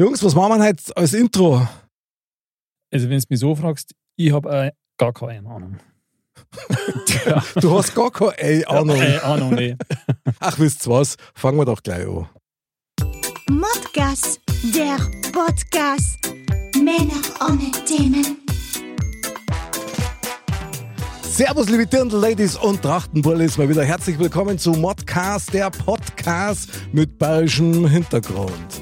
Jungs, was machen wir heute als Intro? Also, wenn du mich so fragst, ich habe äh, gar keine Ahnung. Du hast gar keine Ahnung. Äh, Ahnung, nee. Ach, wisst ihr was? Fangen wir doch gleich an. Modcast, der Podcast. Männer ohne Themen. Servus, liebe Dirndl-Ladies und Trachtenbullis, mal wieder herzlich willkommen zu Modcast, der Podcast mit bayerischem Hintergrund.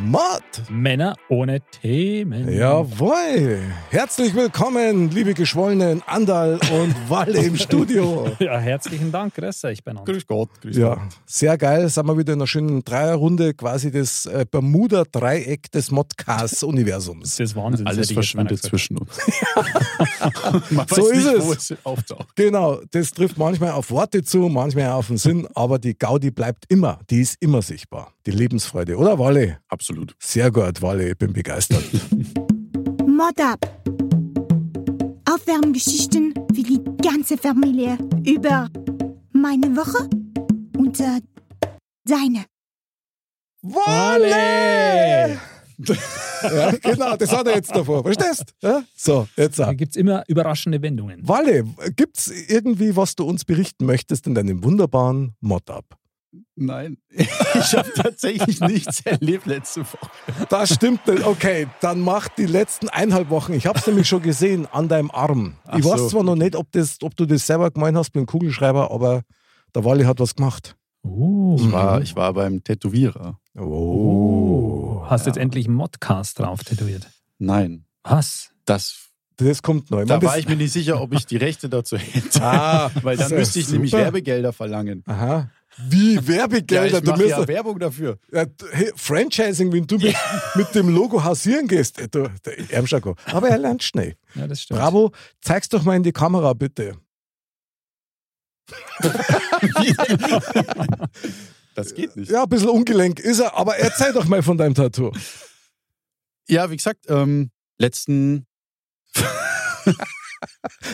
Mod! Männer ohne Themen. Jawohl! Herzlich willkommen, liebe Geschwollenen Andal und Walle im Studio. Ja, herzlichen Dank, grüß euch beieinander. Grüß Gott, grüß Ja, Gott. sehr geil. Sind wir wieder in einer schönen Dreierrunde, quasi das äh, Bermuda-Dreieck des Modcast-Universums. Das ist Wahnsinn. Alles verschwindet zwischen uns. So ist nicht, es. es. Genau, das trifft manchmal auf Worte zu, manchmal auf den Sinn, aber die Gaudi bleibt immer, die ist immer sichtbar. Die Lebensfreude, oder Walle? Absolut. Sehr gut, Walle, ich bin begeistert. Mod up. Aufwärmgeschichten für die ganze Familie über meine Woche und äh, deine. Walle! ja, genau, das hat er jetzt davor, verstehst? Ja? So, jetzt Da auch. gibt es immer überraschende Wendungen. Walle, gibt's irgendwie, was du uns berichten möchtest in deinem wunderbaren Mod-Up? Nein, ich habe tatsächlich nichts erlebt letzte Woche. Das stimmt nicht. Okay, dann mach die letzten eineinhalb Wochen. Ich habe es nämlich schon gesehen an deinem Arm. Ach ich weiß so. zwar noch nicht, ob, das, ob du das selber gemeint hast mit dem Kugelschreiber, aber der Wally hat was gemacht. Oh. Ich war, ich war beim Tätowierer. Oh. Hast jetzt endlich einen Modcast drauf tätowiert. Nein, Was? das, Das kommt neu. da war ich mir nicht sicher, ob ich die Rechte dazu hätte. Ah, Weil dann müsste ich nämlich super. Werbegelder verlangen. Aha. Wie Ja, Werbegelder? ich du mache ja Werbung dafür. ja, hey, Franchising, wenn du mit, mit dem Logo hausieren gehst. Äh, Du, Ärmschako. Aber er lernt schnell. Ja, das stimmt. Bravo, zeig's doch mal in die Kamera, bitte. Das geht nicht. Ja, ein bisschen ungelenk ist er, aber erzähl doch mal von deinem Tattoo. Ja, wie gesagt, ähm, letzten,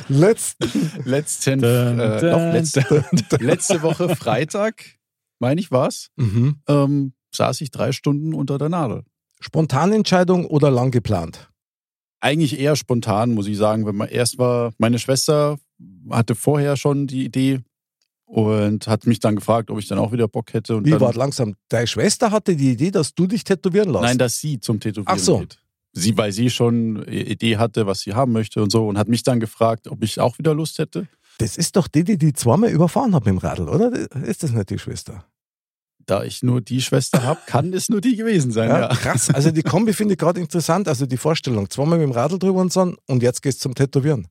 Letzten. letzten, Dun, äh, dun, doch, letzte, letzte Woche Freitag, meine ich war's, Mhm. ähm, saß ich drei Stunden unter der Nadel. Spontanentscheidung oder lang geplant? Eigentlich eher spontan, muss ich sagen. Wenn man erst war, meine Schwester hatte vorher schon die Idee und hat mich dann gefragt, ob ich dann auch wieder Bock hätte. Und Wie war langsam? Deine Schwester hatte die Idee, dass du dich tätowieren lässt. Nein, dass sie zum Tätowieren Ach so. geht. Sie, weil sie schon eine Idee hatte, was sie haben möchte und so und hat mich dann gefragt, ob ich auch wieder Lust hätte. das ist doch die, die die zweimal überfahren hat mit dem Radl, oder? Ist das nicht die Schwester? Da ich nur die Schwester habe, kann es nur die gewesen sein. Ja, Ja. krass. Also die Kombi finde ich gerade interessant. Also die Vorstellung, zweimal mit dem Radl drüber und so und jetzt geht's zum Tätowieren.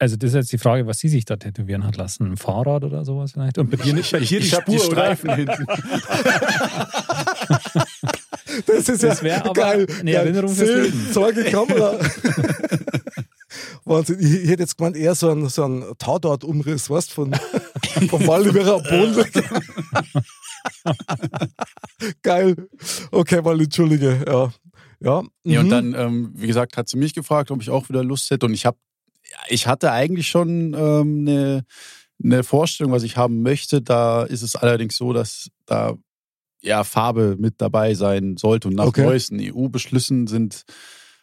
Also, das ist jetzt die Frage, was sie sich da tätowieren hat lassen. Ein Fahrrad oder sowas vielleicht? Und bei dir nicht, die ich habe die Spur, oder? Streifen hinten. Das ist Das ja geil. eine geil. Erinnerung fürs Sehen, Leben. Zeige Kamera. Wahnsinn. Ich, ich hätte jetzt gemeint, eher so ein, so ein Tatort-Umriss, weißt du, von, vom Waldüberer Boden. Geil. Okay, weil entschuldige. Ja. Ja. Ja, und mhm. dann, ähm, wie gesagt, hat sie mich gefragt, ob ich auch wieder Lust hätte. Und ich habe, ich hatte eigentlich schon ähm, eine, eine Vorstellung, was ich haben möchte. Da ist es allerdings so, dass da ja Farbe mit dabei sein sollte. Und nach Okay. neuesten EU-Beschlüssen sind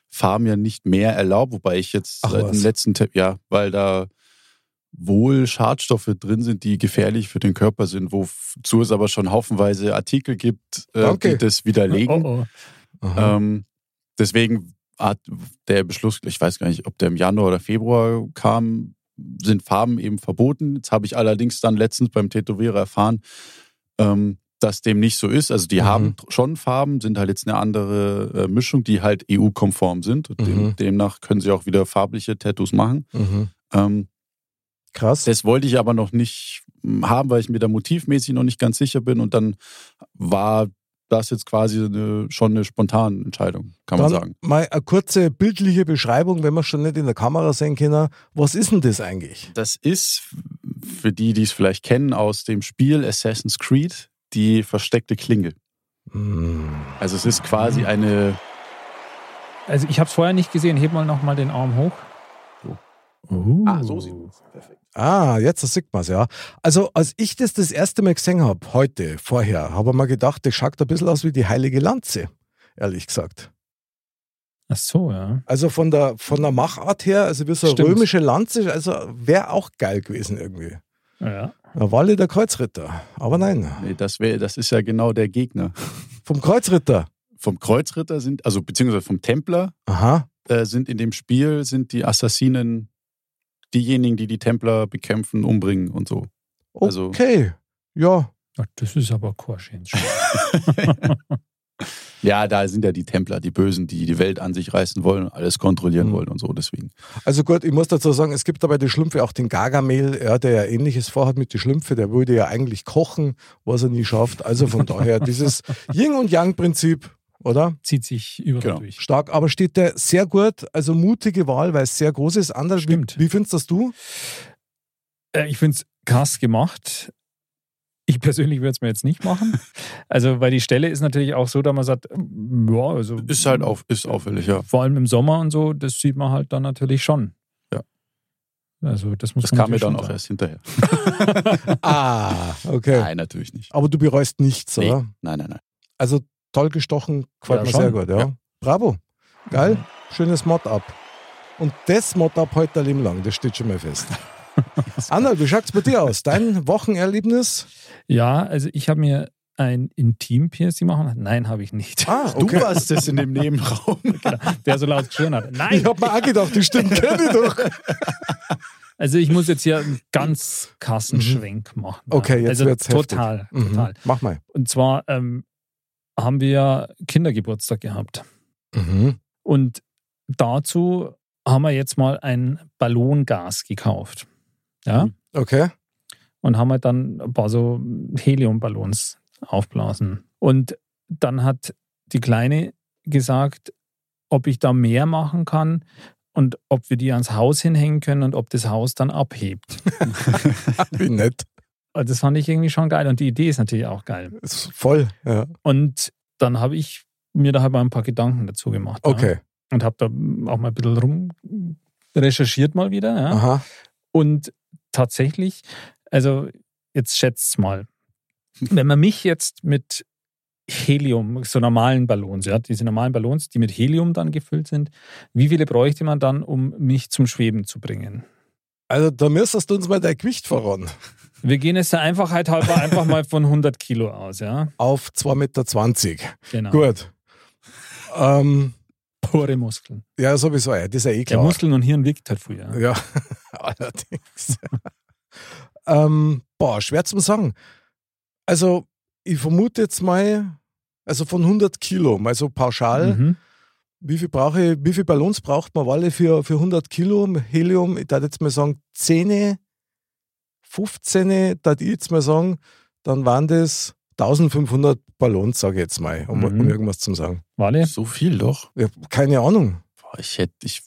Farben ja nicht mehr erlaubt, wobei ich jetzt Ach seit was. dem letzten, Te- ja, weil da wohl Schadstoffe drin sind, die gefährlich für den Körper sind, wozu es aber schon haufenweise Artikel gibt, äh, die das widerlegen. Oh, oh. Ähm, deswegen hat der Beschluss, ich weiß gar nicht, ob der im Januar oder Februar kam, sind Farben eben verboten. Jetzt habe ich allerdings dann letztens beim Tätowierer erfahren, ähm, dass dem nicht so ist. Also die Mhm. haben schon Farben, sind halt jetzt eine andere äh, Mischung, die halt EU-konform sind. Und dem, Mhm. demnach können sie auch wieder farbliche Tattoos machen. Mhm. Ähm, Krass. das wollte ich aber noch nicht haben, weil ich mir da motivmäßig noch nicht ganz sicher bin. Und dann war das jetzt quasi eine, schon eine spontane Entscheidung, kann man Dann sagen. mal eine kurze bildliche Beschreibung, wenn wir schon nicht in der Kamera sehen können. Was ist denn das eigentlich? Das ist, für die, die es vielleicht kennen, aus dem Spiel Assassin's Creed die versteckte Klinge. Hm. Also es ist quasi eine, Also ich habe es vorher nicht gesehen. Heb mal noch mal den Arm hoch. Uh. Ah, so sieht man's. Perfekt. Ah, jetzt sieht man es, ja. Also, als ich das das erste Mal gesehen habe, heute, vorher, habe ich mir gedacht, das schaut ein bisschen aus wie die heilige Lanze, ehrlich gesagt. Ach so, ja. Also von der, von der Machart her, also wie so eine Stimmt. römische Lanze, also wäre auch geil gewesen irgendwie. Ja. Walle der Kreuzritter. Aber nein, Nee, das, wär, das ist ja genau der Gegner. vom Kreuzritter. Vom Kreuzritter sind, also beziehungsweise vom Templer, Aha. äh, sind in dem Spiel sind die Assassinen diejenigen, die die Templer bekämpfen, umbringen und so. Also- Okay. Ja. Ach, Das ist aber Korschens. Ja, da sind ja die Templer, die Bösen, die die Welt an sich reißen wollen, alles kontrollieren Mhm. wollen und so. Deswegen. Also gut, ich muss dazu sagen, es gibt dabei die Schlümpfe auch den Gargamel, ja, der ja ähnliches vorhat mit den Schlümpfe, der würde ja eigentlich kochen, was er nie schafft. Also von daher dieses Yin- und Yang-Prinzip, oder? Zieht sich überall Genau. durch. Stark, aber steht der sehr gut, also mutige Wahl, weil es sehr groß ist. Anders, wie, Stimmt. wie findest das du? Äh, ich finde es krass gemacht. Ich persönlich würde es mir jetzt nicht machen. Also, weil die Stelle ist natürlich auch so, dass man sagt, ja, also. Ist halt auf, ist auffällig, ja. Vor allem im Sommer und so, das sieht man halt dann natürlich schon. Ja. Also, das muss Das kam mir dann auch sagen. erst hinterher. Ah, okay. Nein, natürlich nicht. Aber du bereust nichts, Nee. oder? Nein, nein, nein. Also toll gestochen, gefällt Ja, mir schon. sehr gut, ja. Ja. Bravo. Geil. Schönes Mod-Up. Und das Mod-Up heute ein Leben lang, das steht schon mal fest. Anna, wie schaut's bei dir aus? Dein Wochenerlebnis? Ja, also ich habe mir ein Intim-Piercing machen. Nein, habe ich nicht. Ah, Du okay. warst das in dem Nebenraum. Der so laut geschrien hat. Nein! Ich habe mir auch gedacht, die Stimmen kenne ich doch. Also ich muss jetzt hier einen ganz Kassenschwenk machen. Mhm. Okay, jetzt also wird's heftig. total, Mhm. total. Mach mal. Und zwar ähm, haben wir Kindergeburtstag gehabt. Mhm. Und dazu haben wir jetzt mal ein Ballongas gekauft. Ja. Mhm. Okay. Und haben halt dann ein paar so Heliumballons aufblasen. Und dann hat die Kleine gesagt, ob ich da mehr machen kann und ob wir die ans Haus hinhängen können und ob das Haus dann abhebt. Wie nett. Also Das fand ich irgendwie schon geil und die Idee ist natürlich auch geil. Ist voll. Ja. Und dann habe ich mir da halt mal ein paar Gedanken dazu gemacht. Ja. Okay. Und habe da auch mal ein bisschen rum recherchiert mal wieder. Ja. Aha. Und tatsächlich, also jetzt schätzt mal, wenn man mich jetzt mit Helium, so normalen Ballons, ja, diese normalen Ballons, die mit Helium dann gefüllt sind, wie viele bräuchte man dann, um mich zum Schweben zu bringen? Also da müsstest du uns mal dein Gewicht voran. Wir gehen jetzt der Einfachheit halber einfach mal von 100 Kilo aus, ja. Auf 2,20 Meter. Genau. Gut. Ähm, Pure Muskeln. ja, sowieso. Ja. Das ist ja eh Ja, klar. Muskeln und Hirn wiegt halt früher. Ja. Ja, allerdings. Ähm, boah, schwer zu sagen. Also, ich vermute jetzt mal, also von 100 Kilo, mal so pauschal. Mhm. Wie viel brauche ich, wie viel Ballons braucht man alle für, für 100 Kilo Helium? Ich würde jetzt mal sagen 10, 15, würde ich jetzt mal sagen, dann waren das 1500 Ballons, sage ich jetzt mal, um, Mhm. um irgendwas zu sagen. Wale? So viel doch. Ich hab keine Ahnung. Boah, ich hätte ich,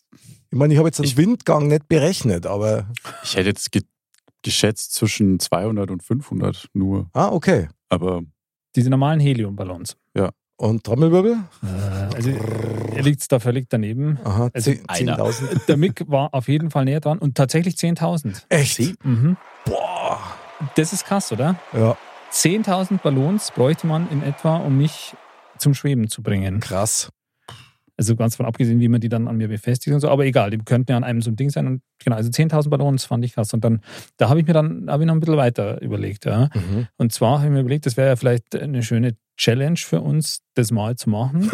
Ich meine, ich habe jetzt den Ich- Windgang nicht berechnet, aber. ich hätte jetzt geschätzt zwischen 200 und 500 nur. Ah, okay. Aber Diese normalen Heliumballons. Und Trommelwirbel? Äh, also, er liegt da völlig daneben. Aha, Also 10 einer. 10.000. Der Mick war auf jeden Fall näher dran und tatsächlich 10.000. Echt? Mhm. Boah. Das ist krass, oder? Ja, 10.000 Ballons bräuchte man in etwa, um mich zum Schweben zu bringen. krass. Also ganz von abgesehen, wie man die dann an mir befestigt und so. Aber egal, die könnten ja an einem so ein Ding sein. Und genau, also 10.000 Ballons fand ich krass. Und dann, da habe ich mir dann, habe ich noch ein bisschen weiter überlegt. Ja. Mhm. Und zwar habe ich mir überlegt, das wäre ja vielleicht eine schöne Challenge für uns, das mal zu machen.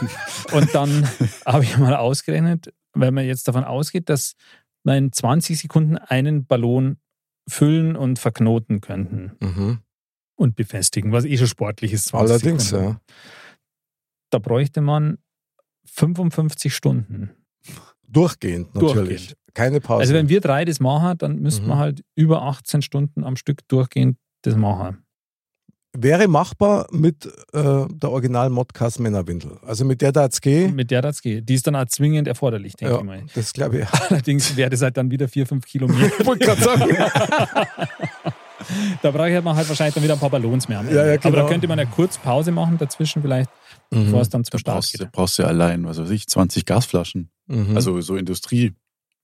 und dann habe ich mal ausgerechnet, wenn man jetzt davon ausgeht, dass wir in 20 Sekunden einen Ballon füllen und verknoten könnten Mhm. und befestigen, was eh schon sportlich ist. 20 Allerdings, Sekunden. ja. Da bräuchte man 55 Stunden. Durchgehend natürlich. Durchgehend. Keine Pause. Also wenn wir drei das machen, dann müssten Mhm. wir halt über 18 Stunden am Stück durchgehend das machen. wäre machbar mit äh, der original Modcast Männerwindel. Also mit der da jetzt gehen. Mit der das geht. Die ist dann auch zwingend erforderlich, denke Ja, ich mal. das glaube ich. Allerdings wäre das halt dann wieder vier, fünf Kilo mehr. Ich wollte gerade sagen. Da brauche ich halt wahrscheinlich dann wieder ein paar Ballons mehr. Ja, ja, Aber genau. da könnte man ja kurz Pause machen dazwischen vielleicht, bevor es dann zum Da Start brauchst, du- geht. brauchst du ja allein, was weiß ich, 20 Gasflaschen. Mhm. Also so Industrie.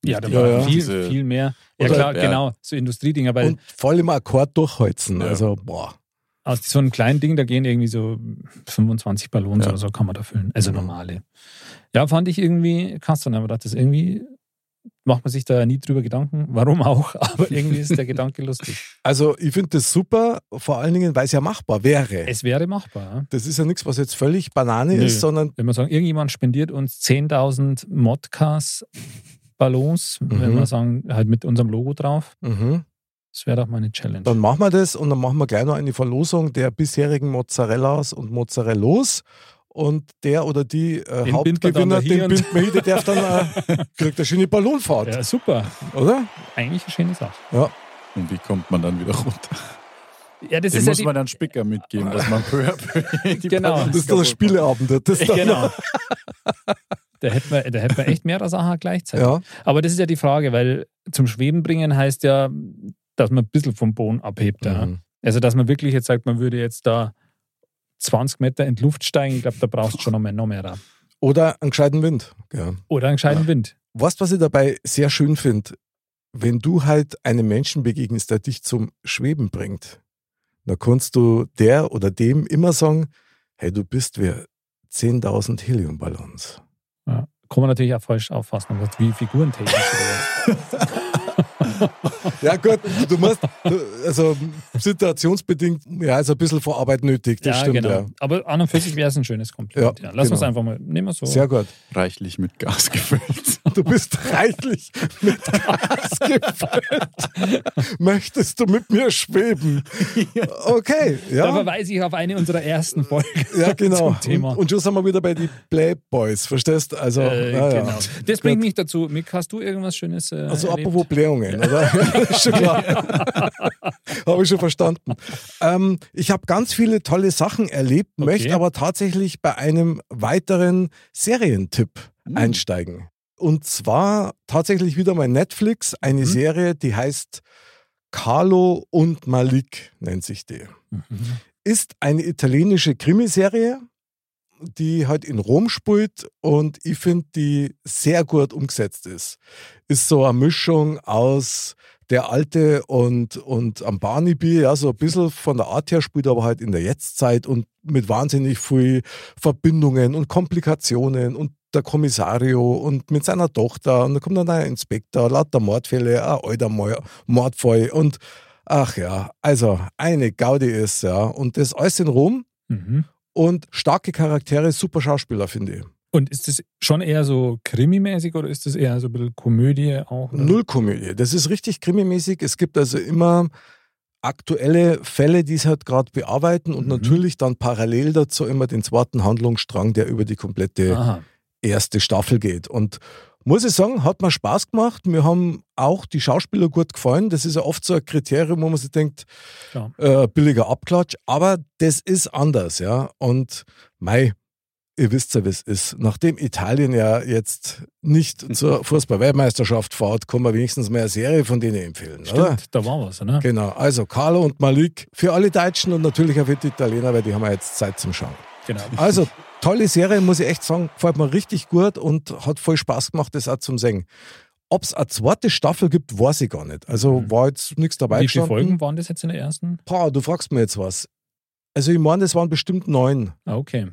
Ja, da Ja, war ja. viel, Diese- viel mehr. Ja Oder- klar, ja. genau, so Industriedinger, weil und voll im Akkord durchholzen. Ja. Also, boah. aus so einem kleinen Ding, da gehen irgendwie so 25 Ballons Ja. oder so kann man da füllen. Also Mhm. normale. Ja, fand ich irgendwie krass. Dann aber das irgendwie macht man sich da nie drüber Gedanken, warum auch, aber irgendwie ist der Gedanke lustig. Also, ich finde das super, vor allen Dingen, weil es ja machbar wäre. Es wäre machbar. ja. Das ist ja nichts, was jetzt völlig Banane Nö. ist, sondern Wenn man sagen, irgendjemand spendiert uns 10.000 Modcast-Ballons, wenn Mhm. wir sagen, halt mit unserem Logo drauf, mhm. das wäre doch mal eine Challenge. dann machen wir das und dann machen wir gleich noch eine Verlosung der bisherigen Mozzarellas und Mozzarellos. Und der oder die äh, Den Hauptgewinner, den wir hier, der darf dann äh, kriegt eine schöne Ballonfahrt, ja, super. oder? Eigentlich eine schöne Sache. Ja. Und wie kommt man dann wieder runter? Ja, das Dem ist ja muss die, man dann Spicker mitgeben, dass man peu Genau. Das ist der kaputt Spieleabend. Das Genau. Da hätten wir, da hätten wir echt mehrere Sachen gleichzeitig. Ja, Aber das ist ja die Frage, weil zum Schweben bringen heißt ja, dass man ein bisschen vom Boden abhebt. Ja. Mhm. Also, dass man wirklich jetzt sagt, man würde jetzt da 20 Meter in die Luft steigen, ich glaube, da brauchst du schon noch mehr, noch mehr. da. Oder einen gescheiten Wind. Ja. Oder einen gescheiten Wind. Weißt du, was ich dabei sehr schön finde? Wenn du halt einem Menschen begegnest, der dich zum Schweben bringt, dann kannst du der oder dem immer sagen, hey, du bist wie 10.000 Heliumballons. Ja. Kann man natürlich auch falsch auffassen, wie was. Ja gut, du musst, du- also situationsbedingt, ja, ist ein bisschen Vorarbeit nötig, das ja, stimmt, genau. ja. Aber an und für sich wäre es ein schönes Kompliment. Ja, Ja, Lass uns genau. einfach mal, nehmen wir so. Sehr gut. reichlich mit Gas gefüllt. Du bist reichlich mit Gas gefüllt. Möchtest du mit mir schweben? Okay, Da ja. verweise ich auf eine unserer ersten Folgen. Ja, genau. zum Thema. Und, und schon sind wir wieder bei den Playboys, verstehst Also, Äh, genau. Das bringt mich dazu. Mick, hast du irgendwas Schönes äh, Also erlebt? apropos Blähungen, oder? Ist schon klar. habe ich schon verstanden. Ähm, ich habe ganz viele tolle Sachen erlebt, Okay. möchte aber tatsächlich bei einem weiteren Serientipp Hm. einsteigen. Und zwar tatsächlich wieder mal Netflix, eine Mhm. Serie, die heißt Carlo und Malik, nennt sich die. Mhm. Ist eine italienische Krimiserie, die halt in Rom spielt und ich finde, die sehr gut umgesetzt ist. Ist so eine Mischung aus der alte und, und am Barnaby, ja, so ein bisschen von der Art her spielt, aber halt in der Jetztzeit und mit wahnsinnig viel Verbindungen und Komplikationen und der Kommissario und mit seiner Tochter und da kommt dann ein Inspektor, lauter Mordfälle, ein alter Mo- Mordfall und ach ja, also eine Gaudi ist, ja, und das alles in Rom Mhm. Und starke Charaktere, super Schauspieler, finde ich. Und ist das schon eher so krimimäßig oder ist das eher so ein bisschen Komödie auch? oder? Null Komödie. Das ist richtig krimimäßig. Es gibt also immer aktuelle Fälle, die es halt gerade bearbeiten und Mhm. natürlich dann parallel dazu immer den zweiten Handlungsstrang, der über die komplette Aha. erste Staffel geht. Und muss ich sagen, hat mir Spaß gemacht. Mir haben auch die Schauspieler gut gefallen. Das ist ja oft so ein Kriterium, wo man sich denkt, Ja. äh, billiger Abklatsch. Aber das ist anders, ja. Und mei, ihr wisst ja, wie es ist. Nachdem Italien ja jetzt nicht zur Fußball-Weltmeisterschaft fährt, kann man wenigstens mal eine Serie von denen empfehlen, oder? Stimmt, da war was, ne? Genau. Also Carlo und Malik für alle Deutschen und natürlich auch für die Italiener, weil die haben ja jetzt Zeit zum Schauen. Genau. Also, tolle Serie, muss ich echt sagen. Gefällt mir richtig gut und hat voll Spaß gemacht, das auch zum Singen. Ob es eine zweite Staffel gibt, weiß ich gar nicht. Also Mhm. war jetzt nichts dabei Wie viele. Folgen waren das jetzt in der ersten? Pah, du fragst mir jetzt was. Also ich meine, das waren bestimmt neun. Ah, okay.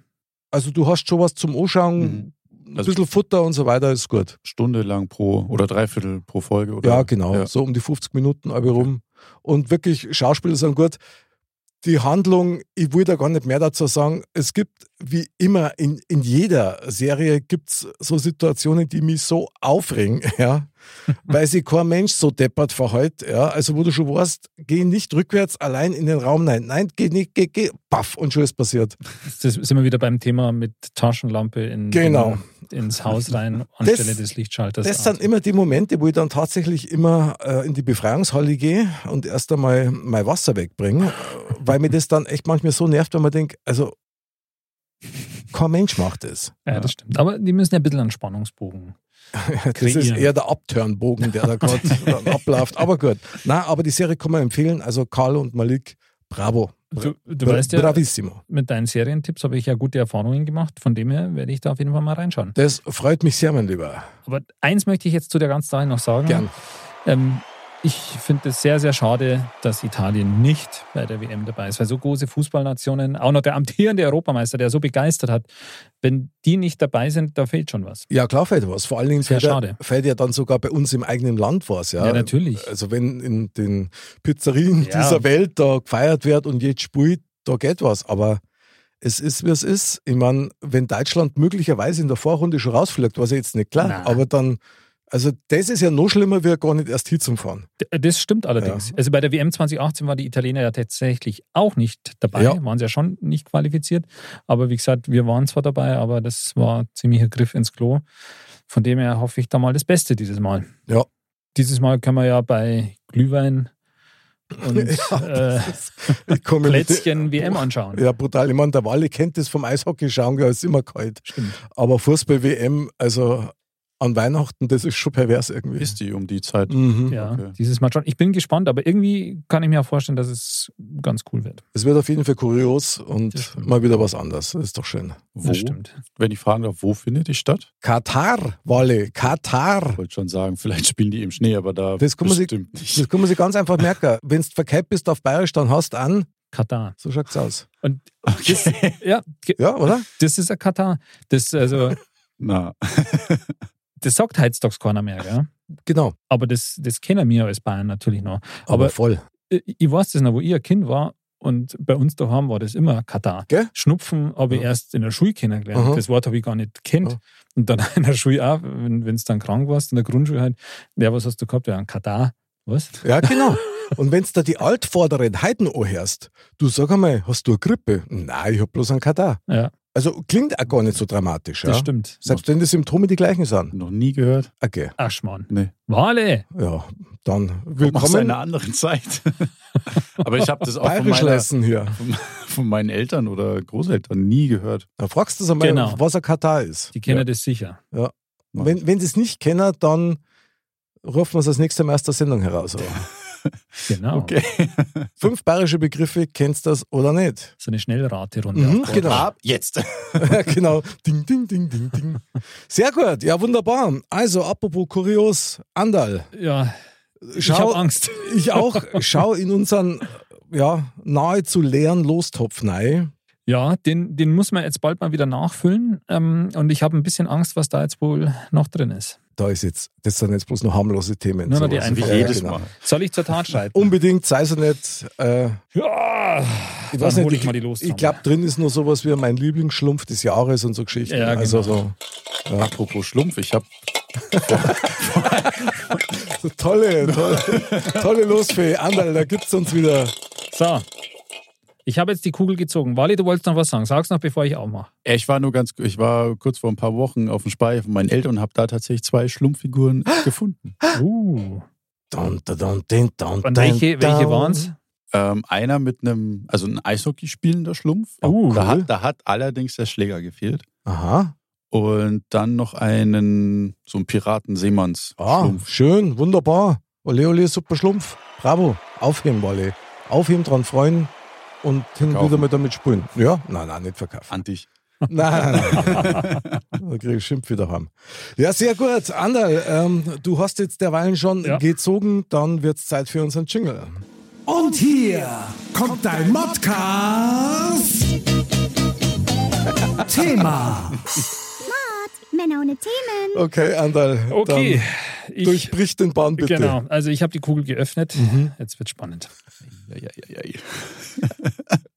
Also du hast schon was zum Anschauen, Mhm. ein Also- bisschen Futter und so weiter, ist gut. Stunde lang pro oder dreiviertel pro Folge. Oder? ja, genau. Ja. So um die 50 Minuten alle rum. Und wirklich, Schauspieler sind gut. Die Handlung, ich will da gar nicht mehr dazu sagen. Es gibt wie immer in, in jeder Serie gibt es so Situationen, die mich so aufregen, ja, weil sich kein Mensch so deppert verhält, ja, also wo du schon weißt, geh nicht rückwärts allein in den Raum, nein, nein, geh nicht, geh, geh, paff, und schon ist passiert. Das sind wir wieder beim Thema mit Taschenlampe in, Genau. in, ins Haus rein, anstelle des Lichtschalters. Das sind immer die Momente, wo ich dann tatsächlich immer äh, in die Befreiungshalle gehe und erst einmal mein Wasser wegbringe, weil mir das dann echt manchmal so nervt, wenn man denkt, also kein Mensch macht das. ja, das stimmt. Aber die müssen ja ein bisschen einen Spannungsbogen. Das ist Kreieren. eher der Abturnbogen, der da gerade abläuft. Aber gut. Na, aber die Serie kann man empfehlen. Also Karl und Malik, bravo. Du, du Bra- weißt ja, Bravissimo. mit deinen Serientipps habe ich ja gute Erfahrungen gemacht. Von dem her werde ich da auf jeden Fall mal reinschauen. Das freut mich sehr, mein Lieber. Aber eins möchte ich jetzt zu der ganzen Sache noch sagen. Gern. Ähm, ich finde es sehr, sehr schade, dass Italien nicht bei der WM dabei ist, weil so große Fußballnationen, auch noch der amtierende Europameister, der so begeistert hat, wenn die nicht dabei sind, da fehlt schon was. Ja, klar fällt was. Vor allen Dingen Sehr fällt ja, schade. fällt ja dann sogar bei uns im eigenen Land was. Ja, Ja, natürlich. Also wenn in den Pizzerien Ja. dieser Welt da gefeiert wird und jetzt spielt, da geht was. Aber es ist, wie es ist. Ich meine, wenn Deutschland möglicherweise in der Vorrunde schon rausfliegt, was ja jetzt nicht klar, Nein. aber dann, also das ist ja noch schlimmer, wie gar nicht erst hinzufahren. D- Das stimmt allerdings. Also bei der WM 2018 waren die Italiener ja tatsächlich auch nicht dabei, Ja. waren sie ja schon nicht qualifiziert. Aber wie gesagt, wir waren zwar dabei, aber das war ziemlicher Griff ins Klo. Von dem her hoffe ich da mal das Beste dieses Mal. Ja. Dieses Mal können wir ja bei Glühwein und Ja, äh, mit- Plätzchen WM anschauen. Ja, brutal. Ich meine, der Walle kennt das vom Eishockey schauen, ja, ist immer kalt. Stimmt. Aber Fußball-WM, also an Weihnachten, das ist schon pervers irgendwie. Ist die um die Zeit? Mhm. Ja, Okay. dieses Mal schon. Ich bin gespannt, aber irgendwie kann ich mir auch vorstellen, dass es ganz cool wird. Es wird auf jeden Fall kurios und mal wieder was anderes. Das ist doch schön. Wo? Das stimmt. Wenn ich fragen darf, wo findet die statt? Katar, Walle, Katar. Ich wollte schon sagen, vielleicht spielen die im Schnee, aber da Das kann man sich- nicht. Das kann man sich ganz einfach merken. Wenn du verkehrt bist auf Bayerisch, dann hast du an. Katar. So schaut's aus. Und das, ja, Ja, oder? das ist ein Katar. Das, also, Na, das sagt heutzutage keiner mehr, gell? Genau. Aber das, das kennen wir als Bayern natürlich noch. Aber, Aber- voll. Ich ich weiß das noch, wo ich ein Kind war und bei uns daheim war das immer Katar. Gell? Schnupfen habe ich Ja. erst in der Schule kennengelernt. Aha. Das Wort habe ich gar nicht kennt. Ja. Und dann in der Schule auch, wenn es dann krank warst, in der Grundschule halt, ja, was hast du gehabt? Ja, ein Katar. Was? Ja, genau. Und wenn du da die altvorderen Heiden anhörst, du sag einmal, hast du eine Grippe? Nein, ich hab bloß einen Katar. Ja, Also klingt auch gar nicht so dramatisch. das ja? stimmt. Selbst wenn die Symptome die gleichen sind. noch nie gehört. Okay, Aschmann. Nee. Wale. ja, dann willkommen. einer anderen Zeit. aber ich habe das auch von, meiner, hier. von meinen Eltern oder Großeltern nie gehört. Da fragst du es einmal, Genau. was ein Katar ist. Die kennen Ja. das sicher. Wenn, wenn sie es nicht kennen, dann rufen wir es das nächste Mal aus der Sendung heraus. Genau. Okay. Fünf bayerische Begriffe, kennst du das oder nicht? So eine Schnellrate-Runde. Mhm, genau. Ab jetzt. Ja, genau. Ding, ding, ding, ding, ding. Sehr gut, ja, wunderbar. Also, apropos kurios, Andal. Ja, ich Schau, habe Angst. ich auch. Schau in unseren ja, nahezu leeren Lostopf rein. Ja, den, den muss man jetzt bald mal wieder nachfüllen. Ähm, und ich habe ein bisschen Angst, was da jetzt wohl noch drin ist. Da ist jetzt, das sind jetzt bloß noch harmlose Themen. Nur noch die. Wie Ja, jedes genau. Mal. Soll ich zur Tat schreiten? Unbedingt, sei so nicht. Äh, Ja, ich dann weiß nicht, hol ich ich, mal die los. ich glaube, drin ist nur sowas wie mein Lieblingsschlumpf des Jahres und so Geschichten. Ja, Also genau. so, Apropos Schlumpf, ich habe so tolle, tolle, tolle Losfee. Andal, da gibt's uns wieder. So. Ich habe jetzt die Kugel gezogen. Wally, du wolltest noch was sagen. Sag's noch, bevor ich aufmache. ich war nur ganz, ich war kurz vor ein paar Wochen auf dem Speicher von meinen Eltern und habe da tatsächlich zwei Schlumpfiguren gefunden. Uh. Dun, dun, dun, dun, dun, Und welche, welche waren's? Ähm, einer mit einem, also ein Eishockey spielender Schlumpf. Oh, da, cool. hat, da hat allerdings der Schläger gefehlt. Aha. Und dann noch einen, so einen Ah, Piraten-Seemanns-Schlumpf. schön, wunderbar. Ole, ole, super Schlumpf. Bravo. Aufheben, Wolle. Aufheben, dran freuen und hin und wieder mal damit spielen. Ja? Nein, nein, nicht verkaufen. An dich. Nein, nein, nein. Da kriege ich Schimpf wieder haben. Ja, sehr gut. Anderl, ähm, du hast jetzt derweilen schon Ja. gezogen, dann wird es Zeit für unseren Jingle. Und hier kommt dein Modcast. Thema. Männer ohne Themen. Okay, Anderl. Okay. Dann Ich, durchbrich den Bahn bitte. genau. Also ich habe die Kugel geöffnet. Mhm. Jetzt wird spannend.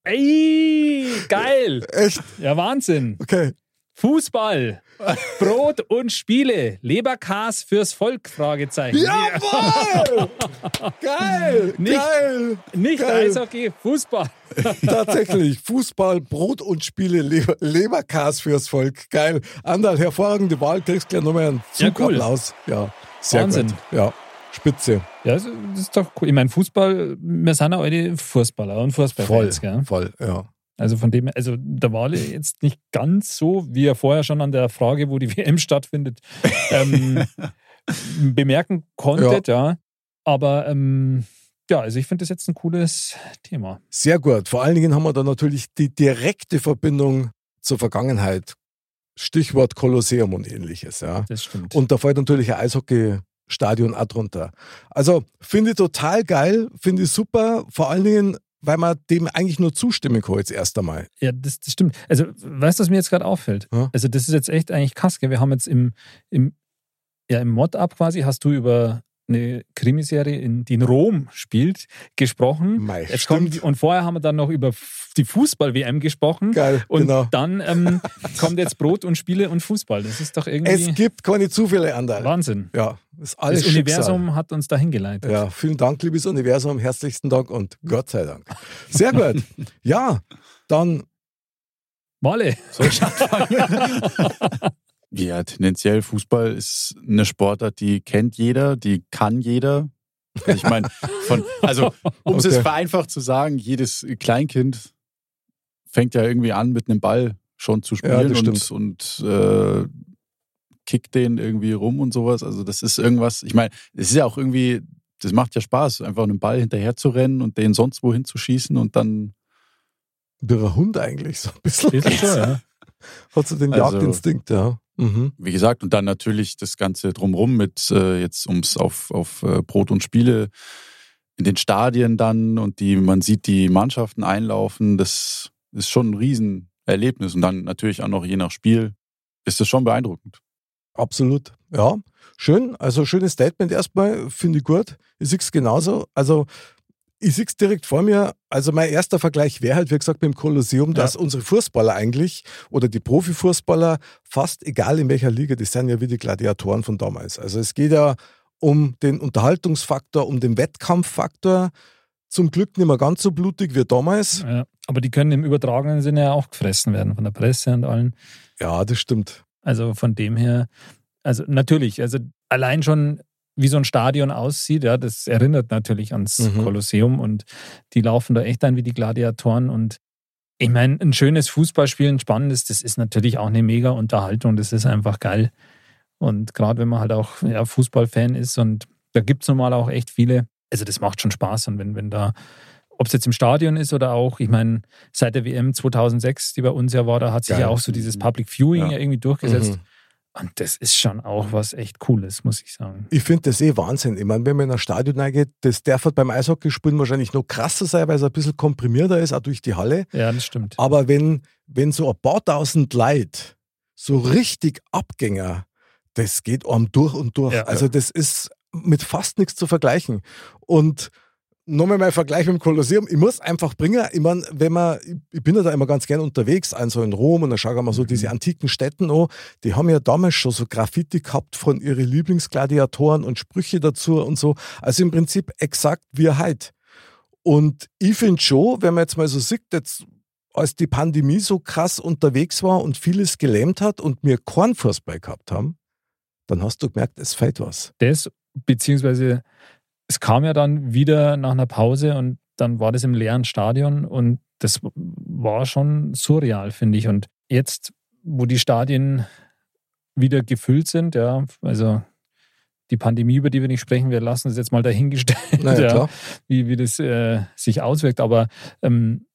Ey, geil. Echt? Ja, Wahnsinn. Okay. Fußball, Brot und Spiele, Leberkas fürs Volk, Fragezeichen. Jawohl! Geil! Nicht- geil! Nicht Geil. Eishockey, Fußball. Tatsächlich. Fußball, Brot und Spiele, Leber, Leberkas fürs Volk. Geil. Andal, hervorragende Wahl. Kriegst gleich nochmal einen Ja, cool. Zugapplaus. Ja, sehr Wahnsinn. gut. Ja, spitze. Ja, das ist doch cool. Ich meine, Fußball, wir sind ja alle Fußballer und Voll, Fußballfans, gell? voll, ja. Also von dem, also der Wahl jetzt nicht ganz so, wie er vorher schon an der Frage, wo die WM stattfindet, ähm, bemerken konntet, ja. Aber ähm, ja, also ich finde das jetzt ein cooles Thema. Sehr gut. Vor allen Dingen haben wir da natürlich die direkte Verbindung zur Vergangenheit. Stichwort Kolosseum und ähnliches, ja. Das stimmt. Und da fällt natürlich ein Auch drunter. Also finde ich total geil, finde ich super, vor allen Dingen, weil man dem eigentlich nur zustimmen kann jetzt erst einmal. Ja, das, das stimmt. Also, weißt du, was mir jetzt gerade auffällt? Ja. Also, das ist jetzt echt eigentlich krass. Gell? Wir haben jetzt im, im, ja, im Mod-Up quasi, hast du über eine Krimiserie, in, die in Rom spielt, gesprochen. Mei, Jetzt kommt, und vorher haben wir dann noch über die Fußball-WM gesprochen. Geil, Und genau. dann ähm, kommt jetzt Brot und Spiele und Fußball. Das ist doch irgendwie Es gibt keine Zufälle, Andal. Wahnsinn. Ja, ist alles das Universum hat uns dahin geleitet. Ja, vielen Dank, liebes Universum, herzlichsten Dank und Gott sei Dank. Sehr gut. ja, dann Walle. Ja, tendenziell Fußball ist eine Sportart, die kennt jeder, die kann jeder. Ich meine, von, also um es Okay. jetzt vereinfacht zu sagen, jedes Kleinkind fängt ja irgendwie an, mit einem Ball schon zu Ja, spielen das und, und äh, kickt den irgendwie rum und sowas. Also das ist irgendwas, ich meine, es ist ja auch irgendwie, das macht ja Spaß, einfach einen Ball hinterher zu rennen und den sonst wohin zu schießen und dann ein Hund eigentlich so ein bisschen. Ist es ja. Hat so den Also- Jagdinstinkt, ja. Mhm. wie gesagt, und dann natürlich das Ganze drumrum mit äh, jetzt ums auf, auf äh, Brot und Spiele in den Stadien dann und die, man sieht die Mannschaften einlaufen, das ist schon ein Riesenerlebnis. Und dann natürlich auch noch je nach Spiel ist das schon beeindruckend. Absolut. Ja, schön. Also schönes Statement erstmal, finde ich gut. Ich sehe es genauso. Also ich sehe es direkt vor mir. Also mein erster Vergleich wäre halt, wie gesagt, dem Kolosseum, dass unsere Fußballer eigentlich oder die Profifußballer, fast egal in welcher Liga, die sind ja wie die Gladiatoren von damals. Also es geht ja um den Unterhaltungsfaktor, um den Wettkampffaktor. Zum Glück nicht mehr ganz so blutig wie damals. ja. Aber die können im übertragenen Sinne ja auch gefressen werden von der Presse und allen. Ja, das stimmt. Also von dem her, also natürlich, also allein schon, wie so ein Stadion aussieht, ja, das erinnert natürlich ans Mhm. Kolosseum und die laufen da echt ein wie die Gladiatoren und ich meine, ein schönes Fußballspiel, ein spannendes, das ist natürlich auch eine mega Unterhaltung, das ist einfach geil. Und gerade wenn man halt auch ja, Fußballfan ist und da gibt es nun mal auch echt viele, also das macht schon Spaß und wenn, wenn da, ob es jetzt im Stadion ist oder auch, ich meine, seit der WM 2006, die bei uns ja war, da hat sich Geil. ja auch so dieses Public Viewing Ja. ja irgendwie durchgesetzt. Mhm. Und das ist schon auch was echt Cooles, muss ich sagen. Ich finde das eh Wahnsinn. Ich meine, wenn man in ein Stadion reingeht, das darf halt beim Eishockeyspielen wahrscheinlich noch krasser sein, weil es ein bisschen komprimierter ist, auch durch die Halle. Ja, das stimmt. Aber wenn, wenn so ein paar tausend Leute so richtig Abgänger, das geht einem durch und durch. Ja. also das ist mit fast nichts zu vergleichen. Und nochmal mein Vergleich mit dem Kolosseum. Ich muss einfach bringen, ich meine, wenn man, ich bin ja da immer ganz gern unterwegs, also in Rom und dann schauen wir mal so diese antiken Städten an, die haben ja damals schon so Graffiti gehabt von ihren Lieblingsgladiatoren und Sprüche dazu und so. Also im Prinzip exakt wie heute. Und ich finde schon, wenn man jetzt mal so sieht, jetzt als die Pandemie so krass unterwegs war und vieles gelähmt hat und wir keinen Fußball gehabt haben, dann hast du gemerkt, es fehlt was. Das, beziehungsweise es kam ja dann wieder nach einer Pause und dann war das im leeren Stadion und das war schon surreal, finde ich. Und jetzt, wo die Stadien wieder gefüllt sind, ja, also die Pandemie, über die wir nicht sprechen, wir lassen es jetzt mal dahingestellt, Naja, ja, wie, wie das äh, sich auswirkt. Aber ähm,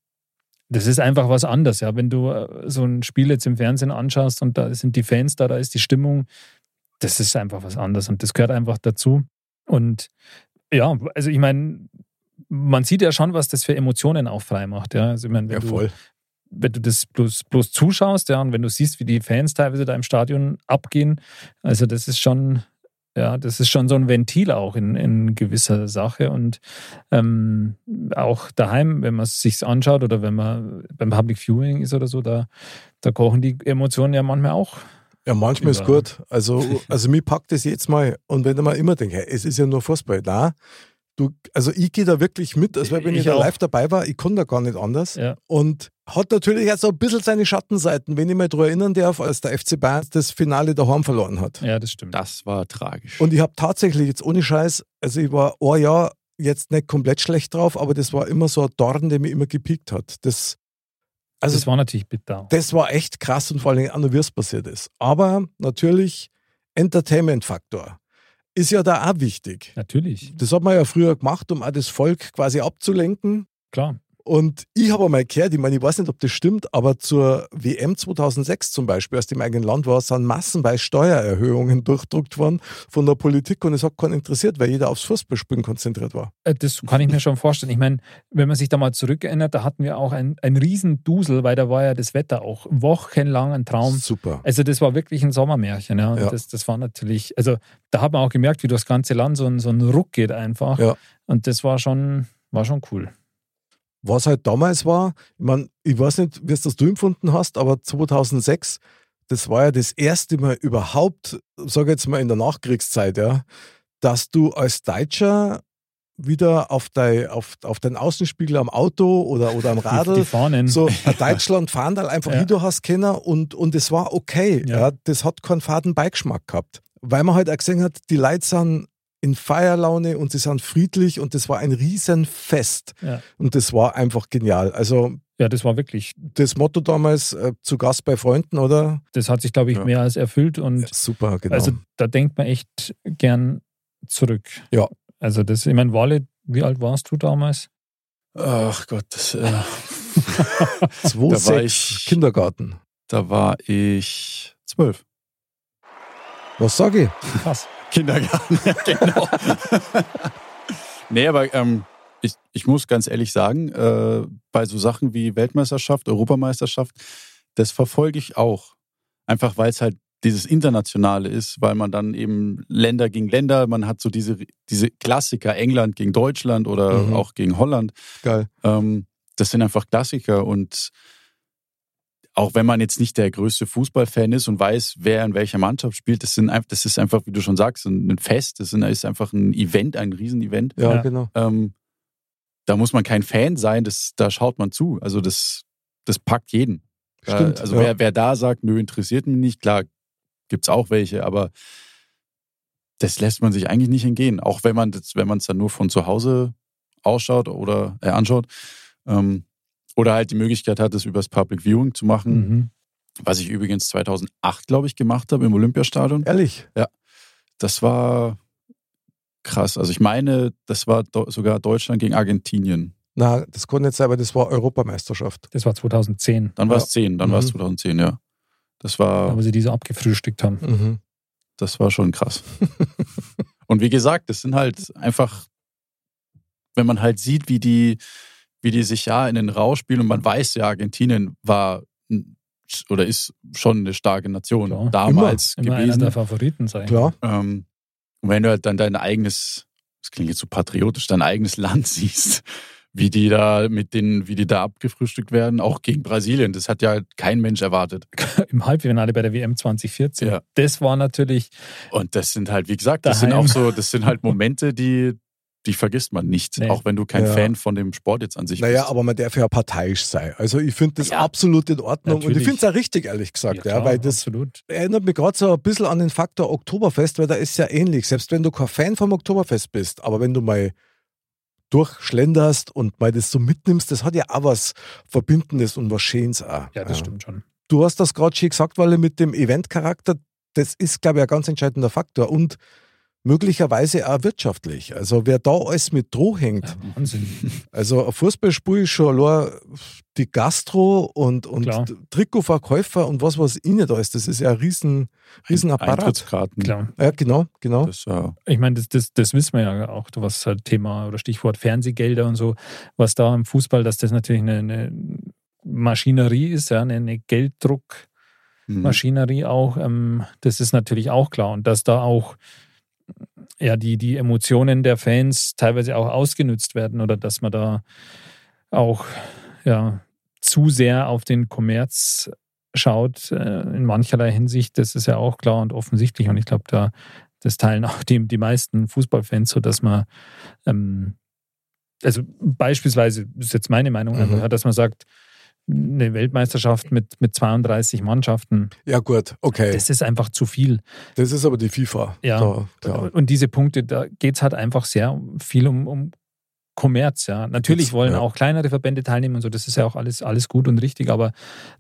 das ist einfach was anderes, ja. Wenn du äh, so ein Spiel jetzt im Fernsehen anschaust und da sind die Fans da, da ist die Stimmung, das ist einfach was anderes und das gehört einfach dazu. Und ja, also ich meine, man sieht ja schon, was das für Emotionen auch frei macht. Ja, also ich meine, wenn, Ja, du, voll. wenn du das bloß, bloß zuschaust, ja, und wenn du siehst, wie die Fans teilweise da im Stadion abgehen, also das ist schon Ja, das ist schon so ein Ventil auch in, in gewisser Sache. Und ähm, auch daheim, wenn man es sich anschaut oder wenn man beim Public Viewing ist oder so, da, da kochen die Emotionen ja manchmal auch. Ja, manchmal ist gut. Also, also mir packt das jetzt mal. Und wenn man immer denkt, hey, es ist ja nur Fußball, na, du, also ich gehe da wirklich mit, als wenn ich, Ich da auch. live dabei war, ich kann da gar nicht anders. Ja. Und hat natürlich jetzt so ein bisschen seine Schattenseiten, wenn ich mich daran erinnern darf, als der FC Bayern das Finale daheim verloren hat. Ja, das stimmt. Das war tragisch. Und ich habe tatsächlich jetzt ohne Scheiß, also ich war ein Jahr jetzt nicht komplett schlecht drauf, aber das war immer so ein Dorn, der mich immer gepiekt hat. Das, also das war natürlich bitter. das war echt krass und vor allem noch, wie es passiert ist. Aber natürlich Entertainment-Faktor ist ja da auch wichtig. Natürlich, Das hat man ja früher gemacht, um auch das Volk quasi abzulenken. klar. Und ich habe einmal gehört, ich meine, ich weiß nicht, ob das stimmt, aber zur WM 2006 zum Beispiel, als die im eigenen Land war, sind massenweise Steuererhöhungen durchdruckt worden von der Politik und es hat keinen interessiert, weil jeder aufs Fußballspielen konzentriert war. Äh, Das kann ich mir schon vorstellen. Ich meine, wenn man sich da mal zurückerinnert, da hatten wir auch ein, ein Riesendusel, weil da war ja das Wetter auch wochenlang ein Traum. Super. Also das war wirklich ein Sommermärchen. Ja. Ja. Das, das war natürlich, also da hat man auch gemerkt, wie das ganze Land so ein, so ein Ruck geht einfach. Ja. Und das war schon, war schon cool. Was halt damals war, ich meine, ich weiß nicht, wie es das du empfunden hast, aber 2006, das war ja das erste Mal überhaupt, sage jetzt mal in der Nachkriegszeit, ja, dass du als Deutscher wieder auf, dein, auf, auf deinen Außenspiegel am Auto oder, oder am Die, die Radl Fahnen. so ein Deutschland fahren da einfach Ja. du hast können und, und es war okay. Ja. Ja. Das hat keinen faden Beigeschmack gehabt. Weil man halt auch gesehen hat, die Leute sind in Feierlaune und sie sind friedlich und das war ein Riesenfest. Ja. Und das war einfach genial. Also Ja, das war wirklich, das Motto damals, äh, zu Gast bei Freunden, oder? das hat sich, glaube ich, Ja. mehr als erfüllt. Und Super, genau. also da denkt man echt gern zurück. Ja. Also das, ich meine, Wale, wie alt warst du damals? Ach Gott, das, äh, Zwei, da war ich- Kindergarten. da war ich zwölf. Was sage ich? Krass. Kindergarten, ja, genau. nee, aber ähm, ich, ich muss ganz ehrlich sagen, äh, bei so Sachen wie Weltmeisterschaft, Europameisterschaft, das verfolge ich auch. Einfach weil es halt dieses Internationale ist, weil man dann eben Länder gegen Länder, man hat so diese, diese Klassiker, England gegen Deutschland oder Mhm. auch gegen Holland. Geil. Ähm, das sind einfach Klassiker und auch wenn man jetzt nicht der größte Fußballfan ist und weiß, wer in welcher Mannschaft spielt, das, sind, einfach- das ist einfach, wie du schon sagst, ein ein Fest, das ist einfach ein Event, ein Riesenevent. Ja, Ja. genau. Ähm, da muss man kein Fan sein, das, da schaut man zu. Also das, das packt jeden. Stimmt. also ja. wer, wer da sagt, nö, interessiert mich nicht, klar, gibt's auch welche, aber das lässt man sich eigentlich nicht entgehen. Auch wenn man das, wenn man es dann nur von zu Hause ausschaut oder äh, anschaut. Ähm, oder halt die Möglichkeit hat, es übers Public Viewing zu machen, Mhm. was ich übrigens 2008, glaube ich, gemacht habe im Olympiastadion. Ehrlich? Das war krass. Also ich meine, das war sogar Deutschland gegen Argentinien. Na, das kann nicht sein, aber das war Europameisterschaft. Das war 2010, Dann war es Ja. 10, dann war es Mhm. 2010, ja. Das war, aber sie diese abgefrühstückt haben. Mhm. das war schon krass. Und wie gesagt, das sind halt einfach, wenn man halt sieht, wie die, wie die sich ja in den Rausch spielen und man weiß ja, Argentinien war oder ist schon eine starke Nation Klar. damals Immer einer gewesen. der Favoriten sein. Klar. Ähm, und wenn du halt dann dein eigenes, das klingt jetzt so patriotisch, dein eigenes Land siehst, wie die da mit den, wie die da abgefrühstückt werden, auch gegen Brasilien, das hat ja kein Mensch erwartet. Im Halbfinale bei der WM 2014. Ja. Das war natürlich, Und das sind halt, wie gesagt, das sind Daheim. auch so, das sind halt Momente, die, die vergisst man nicht, Nee. auch wenn du kein Ja. Fan von dem Sport jetzt an sich Naja, bist. aber man darf ja parteiisch sein. Also ich finde das Ja. absolut in Ordnung und ich Natürlich. finde es auch richtig, ehrlich gesagt, ja, klar, weil das absolut. erinnert mich gerade so ein bisschen an den Faktor Oktoberfest, weil da ist ja ähnlich. Selbst wenn du kein Fan vom Oktoberfest bist, aber wenn du mal durchschlenderst und mal das so mitnimmst, das hat ja auch was Verbindendes und was Schönes auch. Ja, das stimmt schon. Du hast das gerade schon gesagt, weil mit dem Eventcharakter, das ist, glaube ich, ein ganz entscheidender Faktor und möglicherweise auch wirtschaftlich. Also wer da alles mit Droh hängt, Ja, Wahnsinn. also ein Fußballspiel ist schon allein die Gastro und, und Klar. Trikotverkäufer und was was innen da ist, das ist ja ein riesen, riesen Apparat. Eintrittskarten. Klar. Ja, genau, genau. Das, äh, Ich meine, das, das, das wissen wir ja auch, was halt Thema oder Stichwort Fernsehgelder und so, was da im Fußball, dass das natürlich eine, eine Maschinerie ist, ja, eine, eine Gelddruckmaschinerie mhm. auch, ähm, das ist natürlich auch klar. Und dass da auch ja, die, die Emotionen der Fans teilweise auch ausgenutzt werden oder dass man da auch ja, zu sehr auf den Kommerz schaut, äh, in mancherlei Hinsicht, das ist ja auch klar und offensichtlich. Und ich glaube, da das teilen auch die, die meisten Fußballfans so, dass man, ähm, also beispielsweise, das ist jetzt meine Meinung, Mhm. einfach, dass man sagt, eine Weltmeisterschaft mit, mit 32 Mannschaften, Ja, gut, okay. das ist einfach zu viel. Das ist aber die FIFA. Ja. Da, klar. Und diese Punkte, da geht es halt einfach sehr viel um, um Kommerz, ja. Natürlich Jetzt, wollen ja. auch kleinere Verbände teilnehmen und so, das ist ja auch alles, alles gut und richtig, aber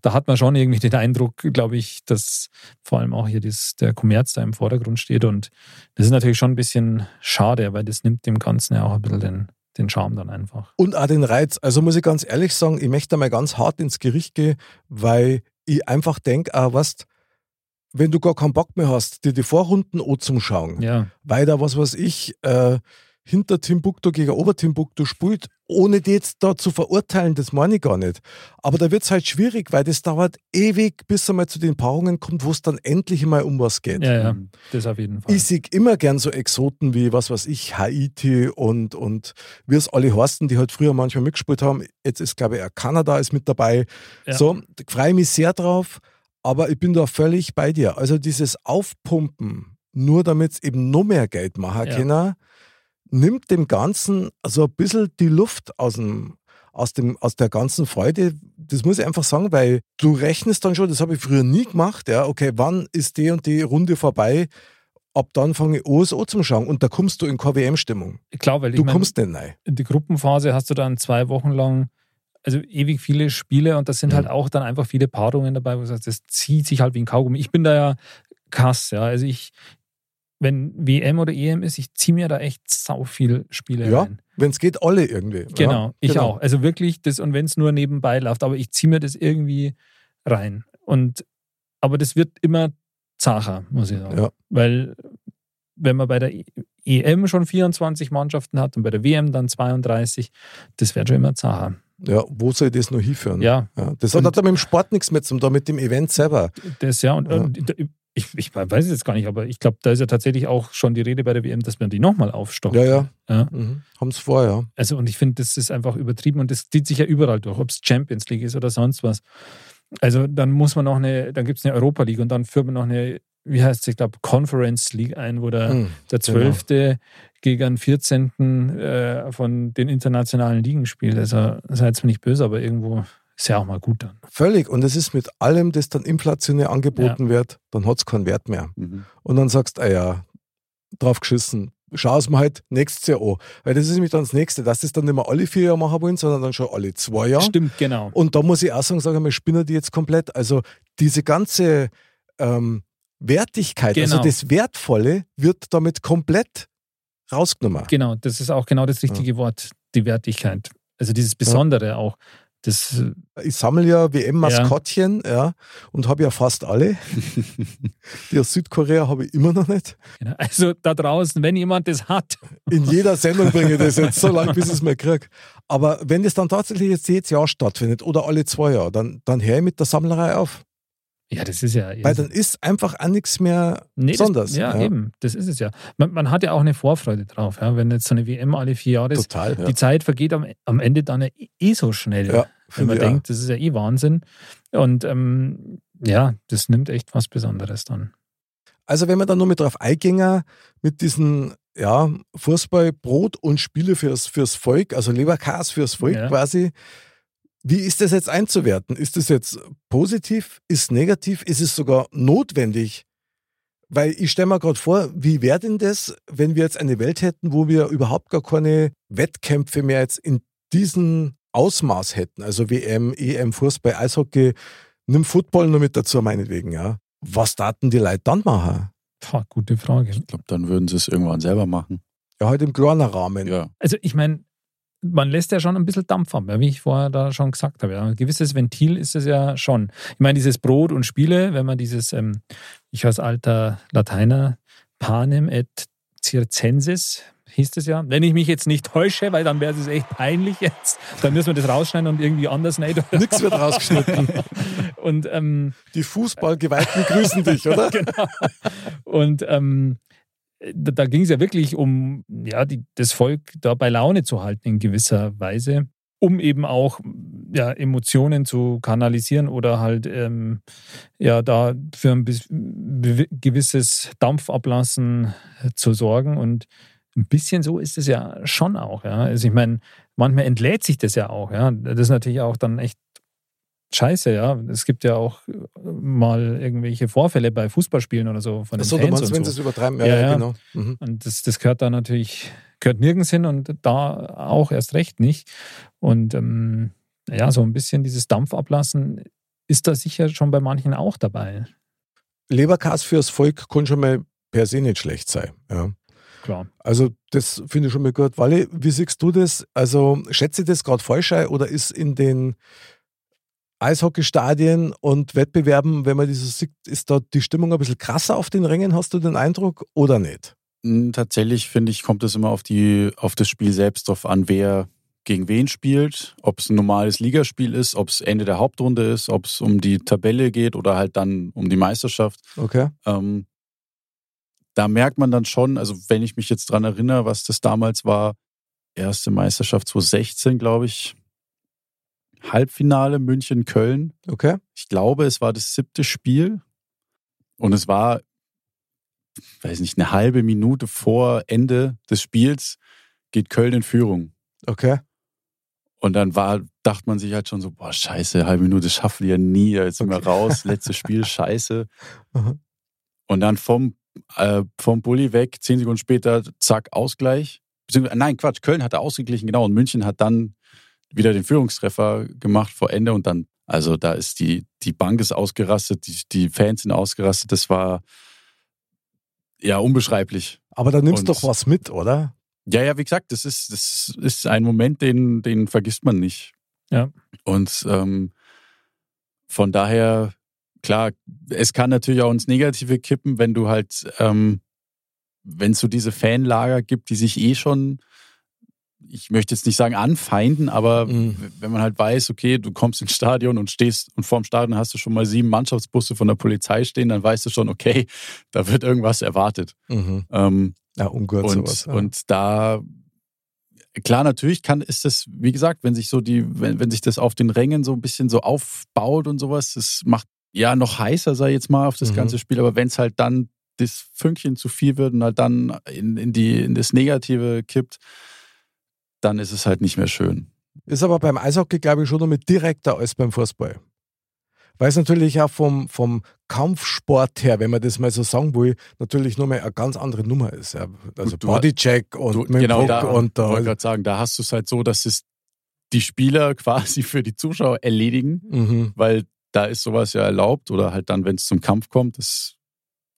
da hat man schon irgendwie den Eindruck, glaube ich, dass vor allem auch hier das, der Kommerz da im Vordergrund steht und das ist natürlich schon ein bisschen schade, weil das nimmt dem Ganzen ja auch ein bisschen den, den Charme dann einfach. Und auch den Reiz. Also muss ich ganz ehrlich sagen, ich möchte mal ganz hart ins Gericht gehen, weil ich einfach denke, ah, weißt, wenn du gar keinen Bock mehr hast, dir die Vorrunden anzuschauen, Ja, weil da was weiß ich, äh, hinter Timbuktu gegen Obertimbuktu spielt, ohne die jetzt da zu verurteilen, das meine ich gar nicht. Aber da wird es halt schwierig, weil das dauert ewig, bis er mal zu den Paarungen kommt, wo es dann endlich mal um was geht. ja, ja, das auf jeden Fall. Ich sehe immer gern so Exoten wie, was weiß ich, Haiti und, und wie es alle heißen, die halt früher manchmal mitgespielt haben. Jetzt ist, glaube ich, auch Kanada ist mit dabei. Ja. So, da freue ich mich sehr drauf, aber ich bin da völlig bei dir. Also dieses Aufpumpen, nur damit es eben noch mehr Geld machen Ja. kann, nimmt dem Ganzen so ein bisschen die Luft aus dem, aus, dem, aus der ganzen Freude. Das muss ich einfach sagen, weil du rechnest dann schon, das habe ich früher nie gemacht, ja, okay, wann ist die und die Runde vorbei? Ab dann fange ich an, es anzuschauen und da kommst du in KWM-Stimmung. Klar, weil ich Du mein, kommst nicht rein. in die Gruppenphase hast du dann zwei Wochen lang also ewig viele Spiele und das sind Mhm. halt auch dann einfach viele Paarungen dabei, wo du sagst, das zieht sich halt wie ein Kaugummi. Ich bin da ja krass, ja. Also ich, wenn WM oder EM ist, ich ziehe mir da echt sau viel Spiele Ja, rein. wenn es geht, alle irgendwie. Genau, ja, ich genau. auch. Also wirklich das, und wenn es nur nebenbei läuft, aber ich ziehe mir das irgendwie rein. Und aber das wird immer zacher, muss ich sagen. Ja. Weil wenn man bei der EM schon 24 Mannschaften hat und bei der WM dann 32, das wird schon immer zacher. Ja, wo soll das noch hinführen? Ja, Ja, das Und- hat aber mit dem Sport nichts mehr zu tun, da mit dem Event selber. das ja. Und, Ja. und ich, ich weiß es jetzt gar nicht, aber ich glaube, da ist ja tatsächlich auch schon die Rede bei der WM, dass man die nochmal aufstockt. Ja, ja. Ja. Mhm. Haben es vor, ja. Also, und ich finde, das ist einfach übertrieben und das zieht sich ja überall durch, ob es Champions League ist oder sonst was. Also, dann muss man noch eine, dann gibt es eine Europa League und dann führt man noch eine, wie heißt es, ich glaube, Conference League ein, wo der, Mhm. der genau. 12. gegen den 14. Äh, von den internationalen Ligen spielt. Also, seid mir nicht böse, aber irgendwo ist ja auch mal gut dann. Völlig. Und es ist mit allem, das dann inflationär angeboten wird, dann hat es keinen Wert mehr. Mhm. Und dann sagst du, ah ja, drauf geschissen. Schau es mir halt nächstes Jahr an. Weil das ist nämlich dann das Nächste, dass das dann nicht mehr alle vier Jahre machen wollen, sondern dann schon alle zwei Jahre. Stimmt, genau. Und da muss ich auch sagen, sage ich mal, spinnen die jetzt komplett. Also diese ganze ähm, Wertigkeit, also Genau. das Wertvolle wird damit komplett rausgenommen. Genau, das ist auch genau das richtige Wort, die Wertigkeit. Also dieses Besondere auch. Das, Ich sammle ja WM-Maskottchen, ja. und habe ja fast alle. die aus Südkorea habe ich immer noch nicht. genau. Also da draußen, wenn jemand das hat, In jeder Sendung bringe ich das jetzt so lange, bis ich es mal kriege. Aber wenn das dann tatsächlich jetzt jedes Jahr stattfindet oder alle zwei Jahre, dann, dann höre ich mit der Sammlerei auf. ja, das ist ja. Weil dann ist einfach auch nichts mehr Nee, besonders. Das, ja, eben, das ist es ja. Man, man hat ja auch eine Vorfreude drauf, ja, wenn jetzt so eine WM alle vier Jahre ist. Total. Ja. Die Zeit vergeht am, am Ende dann ja eh so schnell. Ja, wenn man auch. denkt, das ist ja eh Wahnsinn. Und ähm, ja, das nimmt echt was Besonderes dann. Also wenn wir dann nur mit drauf eingehen, mit diesen ja, Fußball, Brot und Spiele fürs, fürs Volk, also Leberkas fürs Volk Ja. quasi. Wie ist das jetzt einzuwerten? Ist das jetzt positiv? Ist negativ? Ist es sogar notwendig? Weil ich stelle mir gerade vor, wie wäre denn das, wenn wir jetzt eine Welt hätten, wo wir überhaupt gar keine Wettkämpfe mehr jetzt in diesem Ausmaß hätten? Also WM, EM, Fußball, Eishockey, nimm Football nur mit dazu, meinetwegen, ja. Was taten die Leute dann machen? Pah, gute Frage. Ich glaube, dann würden sie es irgendwann selber machen. Ja, halt im kleinen Rahmen. Ja. Also ich meine, man lässt ja schon ein bisschen Dampf ab, wie ich vorher da schon gesagt habe. Ein gewisses Ventil ist es ja schon. Ich meine, dieses Brot und Spiele, wenn man dieses, ähm, ich als alter Lateiner, panem et circensis, hieß es ja. Wenn ich mich jetzt nicht täusche, weil dann wäre es echt peinlich jetzt, dann müssen wir das rausschneiden und irgendwie anders nehmen. Nix wird rausgeschnitten. Und ähm, Die Fußballgeweihten grüßen dich, oder? genau. Und ähm, da, da ging es ja wirklich um ja, die, das Volk da bei Laune zu halten in gewisser Weise, um eben auch ja, Emotionen zu kanalisieren oder halt ähm, ja, da für ein gewisses Dampfablassen zu sorgen. Und ein bisschen so ist es ja schon auch. Ja. Also ich meine, manchmal entlädt sich das ja auch. Ja. Das ist natürlich auch dann echt scheiße, ja. Es gibt ja auch mal irgendwelche Vorfälle bei Fußballspielen oder so von den Achso, du Fans meinst, und wenn so. sie es übertreiben? Ja, Ja, ja, genau. Mhm. Und das, das gehört da natürlich, gehört nirgends hin und da auch erst recht nicht. Und ähm, ja, so ein bisschen dieses Dampfablassen ist da sicher schon bei manchen auch dabei. Leberkas fürs Volk kann schon mal per se nicht schlecht sein. Ja. Klar. Also, das finde ich schon mal gut. Wally, wie siehst du das? Also, schätze ich das gerade falsch ein oder ist in den Eishockeystadien und Wettbewerben, wenn man dieses sieht, ist da die Stimmung ein bisschen krasser auf den Rängen, hast du den Eindruck, oder nicht? Tatsächlich finde ich, kommt es immer auf die, auf das Spiel selbst drauf an, wer gegen wen spielt, ob es ein normales Ligaspiel ist, ob es Ende der Hauptrunde ist, ob es um die Tabelle geht oder halt dann um die Meisterschaft. Okay. Ähm, da merkt man dann schon, also wenn ich mich jetzt dran erinnere, was das damals war, erste Meisterschaft 2016, glaube ich, Halbfinale München-Köln. Okay. Ich glaube, es war das siebte Spiel und es war, weiß nicht, eine halbe Minute vor Ende des Spiels geht Köln in Führung. Okay. Und dann war, dachte man sich halt schon so, boah, scheiße, halbe Minute schaffen wir ja nie, jetzt sind wir Okay. raus, letztes Spiel, scheiße. Und dann vom, äh, vom Bulli weg, zehn Sekunden später, zack, Ausgleich. Beziehungsweise, nein, Quatsch, Köln hatte ausgeglichen, genau, und München hat dann wieder den Führungstreffer gemacht vor Ende und dann, also da ist die, die Bank ist ausgerastet, die, die Fans sind ausgerastet, das war ja unbeschreiblich. Aber da nimmst du doch was mit, oder? Ja, ja, wie gesagt, das ist, das ist ein Moment, den, den vergisst man nicht. Ja. Und ähm, von daher, klar, es kann natürlich auch ins Negative kippen, wenn du halt, ähm, wenn es so diese Fanlager gibt, die sich eh schon, ich möchte jetzt nicht sagen anfeinden, aber Mhm. wenn man halt weiß, okay, du kommst ins Stadion und stehst und vorm Stadion hast du schon mal sieben Mannschaftsbusse von der Polizei stehen, dann weißt du schon, okay, da wird irgendwas erwartet. Mhm. Ähm, Ja, ungut und, sowas. Ja. und da, klar, natürlich kann, ist das, wie gesagt, wenn sich so die, wenn, wenn sich das auf den Rängen so ein bisschen so aufbaut und sowas, das macht ja noch heißer, sei jetzt mal, auf das Mhm. ganze Spiel. Aber wenn es halt dann das Fünkchen zu viel wird und halt dann in, in, die, in das Negative kippt, dann ist es halt nicht mehr schön. Ist aber beim Eishockey, glaube ich, schon noch mit direkter als beim Fußball. Weil es natürlich auch vom, vom Kampfsport her, wenn man das mal so sagen will, natürlich nur mal eine ganz andere Nummer ist. Ja. Also du- Bodycheck und Du, genau, da und da. wollte gerade sagen, da hast du es halt so, dass es die Spieler quasi für die Zuschauer erledigen. Mhm. weil da ist sowas ja erlaubt oder halt dann, wenn es zum Kampf kommt, das,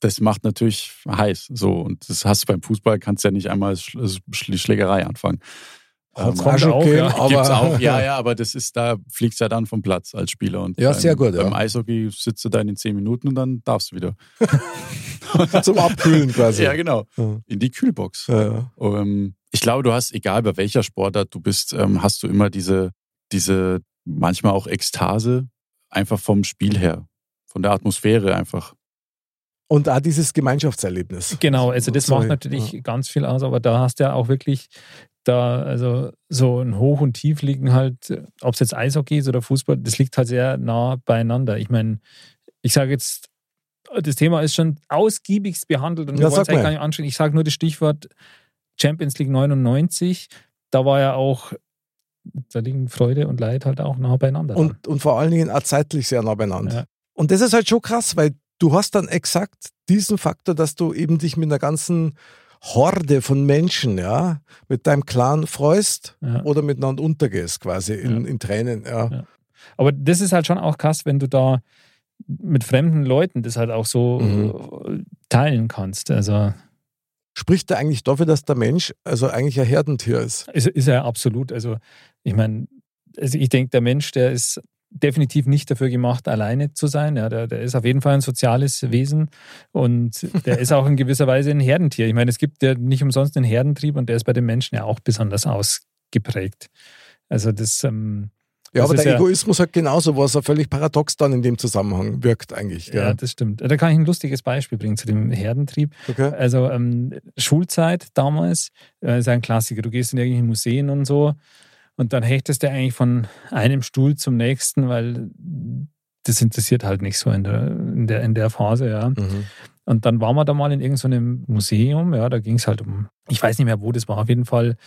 das macht natürlich heiß. So und das hast du beim Fußball, kannst ja nicht einmal Sch Schlägerei anfangen. Ähm, auch ja. aber Gibt's auch, ja, ja, aber das ist, da fliegst du ja dann vom Platz als Spieler. Und Ja, beim, sehr gut, ja. Beim Eishockey sitzt du da in den zehn Minuten und dann darfst du wieder. zum Abkühlen quasi. Ja, genau. In die Kühlbox. Ja, ja. Ähm, ich glaube, du hast, egal bei welcher Sportart du bist, ähm, hast du immer diese, diese manchmal auch Ekstase, einfach vom Spiel her, von der Atmosphäre einfach. Und auch dieses Gemeinschaftserlebnis. Genau, also das Sorry. macht natürlich ganz viel aus, aber da hast du ja auch wirklich da, also so ein Hoch und Tief liegen halt, ob es jetzt Eishockey ist oder Fußball, das liegt halt sehr nah beieinander. Ich meine, ich sage jetzt, das Thema ist schon ausgiebigst behandelt und Ja, wir wollen sag es eigentlich mal. gar nicht anschauen. Ich sage nur das Stichwort Champions League 99. Da war ja auch, da liegen Freude und Leid halt auch nah beieinander. Und, und vor allen Dingen auch zeitlich sehr nah beieinander. Ja. Und das ist halt schon krass, weil du hast dann exakt diesen Faktor, dass du eben dich mit einer ganzen Horde von Menschen, ja, mit deinem Clan freust Ja. oder miteinander untergehst, quasi in, Ja. in Tränen. Ja. Aber das ist halt schon auch krass, wenn du da mit fremden Leuten das halt auch so Mhm. äh, teilen kannst. Also Spricht da eigentlich dafür, dass der Mensch also eigentlich ein Herdentier ist? ist, ist er absolut. Also ich meine, also ich denke, der Mensch, der ist definitiv nicht dafür gemacht, alleine zu sein. Ja, der, der ist auf jeden Fall ein soziales Wesen und der ist auch in gewisser Weise ein Herdentier. Ich meine, es gibt ja nicht umsonst einen Herdentrieb und der ist bei den Menschen ja auch besonders ausgeprägt. Also das, ähm, Ja, Das aber der ja- Egoismus hat genauso, was er völlig paradox dann in dem Zusammenhang wirkt eigentlich. Ja, Gell? das stimmt. Da kann ich ein lustiges Beispiel bringen zu dem Herdentrieb. Okay. Also ähm, Schulzeit damals äh, ist ein Klassiker. Du gehst in irgendwelche Museen und so und dann hechtest du eigentlich von einem Stuhl zum nächsten, weil das interessiert halt nicht so in der, in der, in der Phase, ja. Mhm. Und dann waren wir da mal in irgendeinem Museum, ja, da ging es halt um, ich weiß nicht mehr, wo das war, auf jeden Fall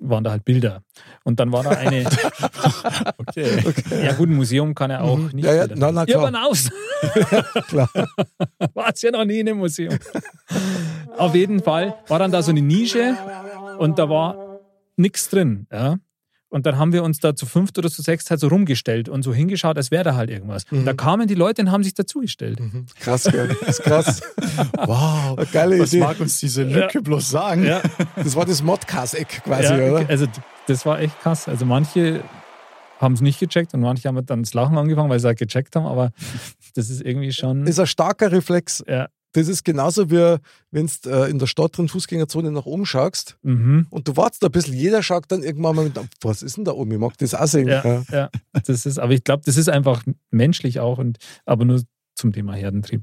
waren da halt Bilder. Und dann war da eine, Okay. ja gut, ein Museum kann ja auch Mhm. nicht Ja, ja, na, na, Ja, klar. aber aus. Klar. War es ja noch nie in einem Museum. Auf jeden Fall war dann da so eine Nische und da war nichts drin. Ja? Und dann haben wir uns da zu fünft oder zu sechst halt so rumgestellt und so hingeschaut, als wäre da halt irgendwas. Und da kamen die Leute und haben sich dazugestellt. Mhm. Krass, gell? Das ist krass. Wow. Eine geile Was Idee. mag uns diese Lücke bloß sagen? Ja, Das war das Modcast-Eck quasi, ja, oder? also das war echt krass. Also manche haben es nicht gecheckt und manche haben dann das Lachen angefangen, weil sie halt gecheckt haben, aber das ist irgendwie schon. Ist ein starker Reflex. Ja. Das ist genauso wie wenn du äh, in der Stadt drin Fußgängerzone nach oben schaust Mhm. und du wartest da ein bisschen, jeder schaut dann irgendwann mal mit, was ist denn da oben? Ich mag das auch sehen. Ja, Ja. ja, das ist, aber ich glaube, das ist einfach menschlich auch und aber nur zum Thema Herdentrieb.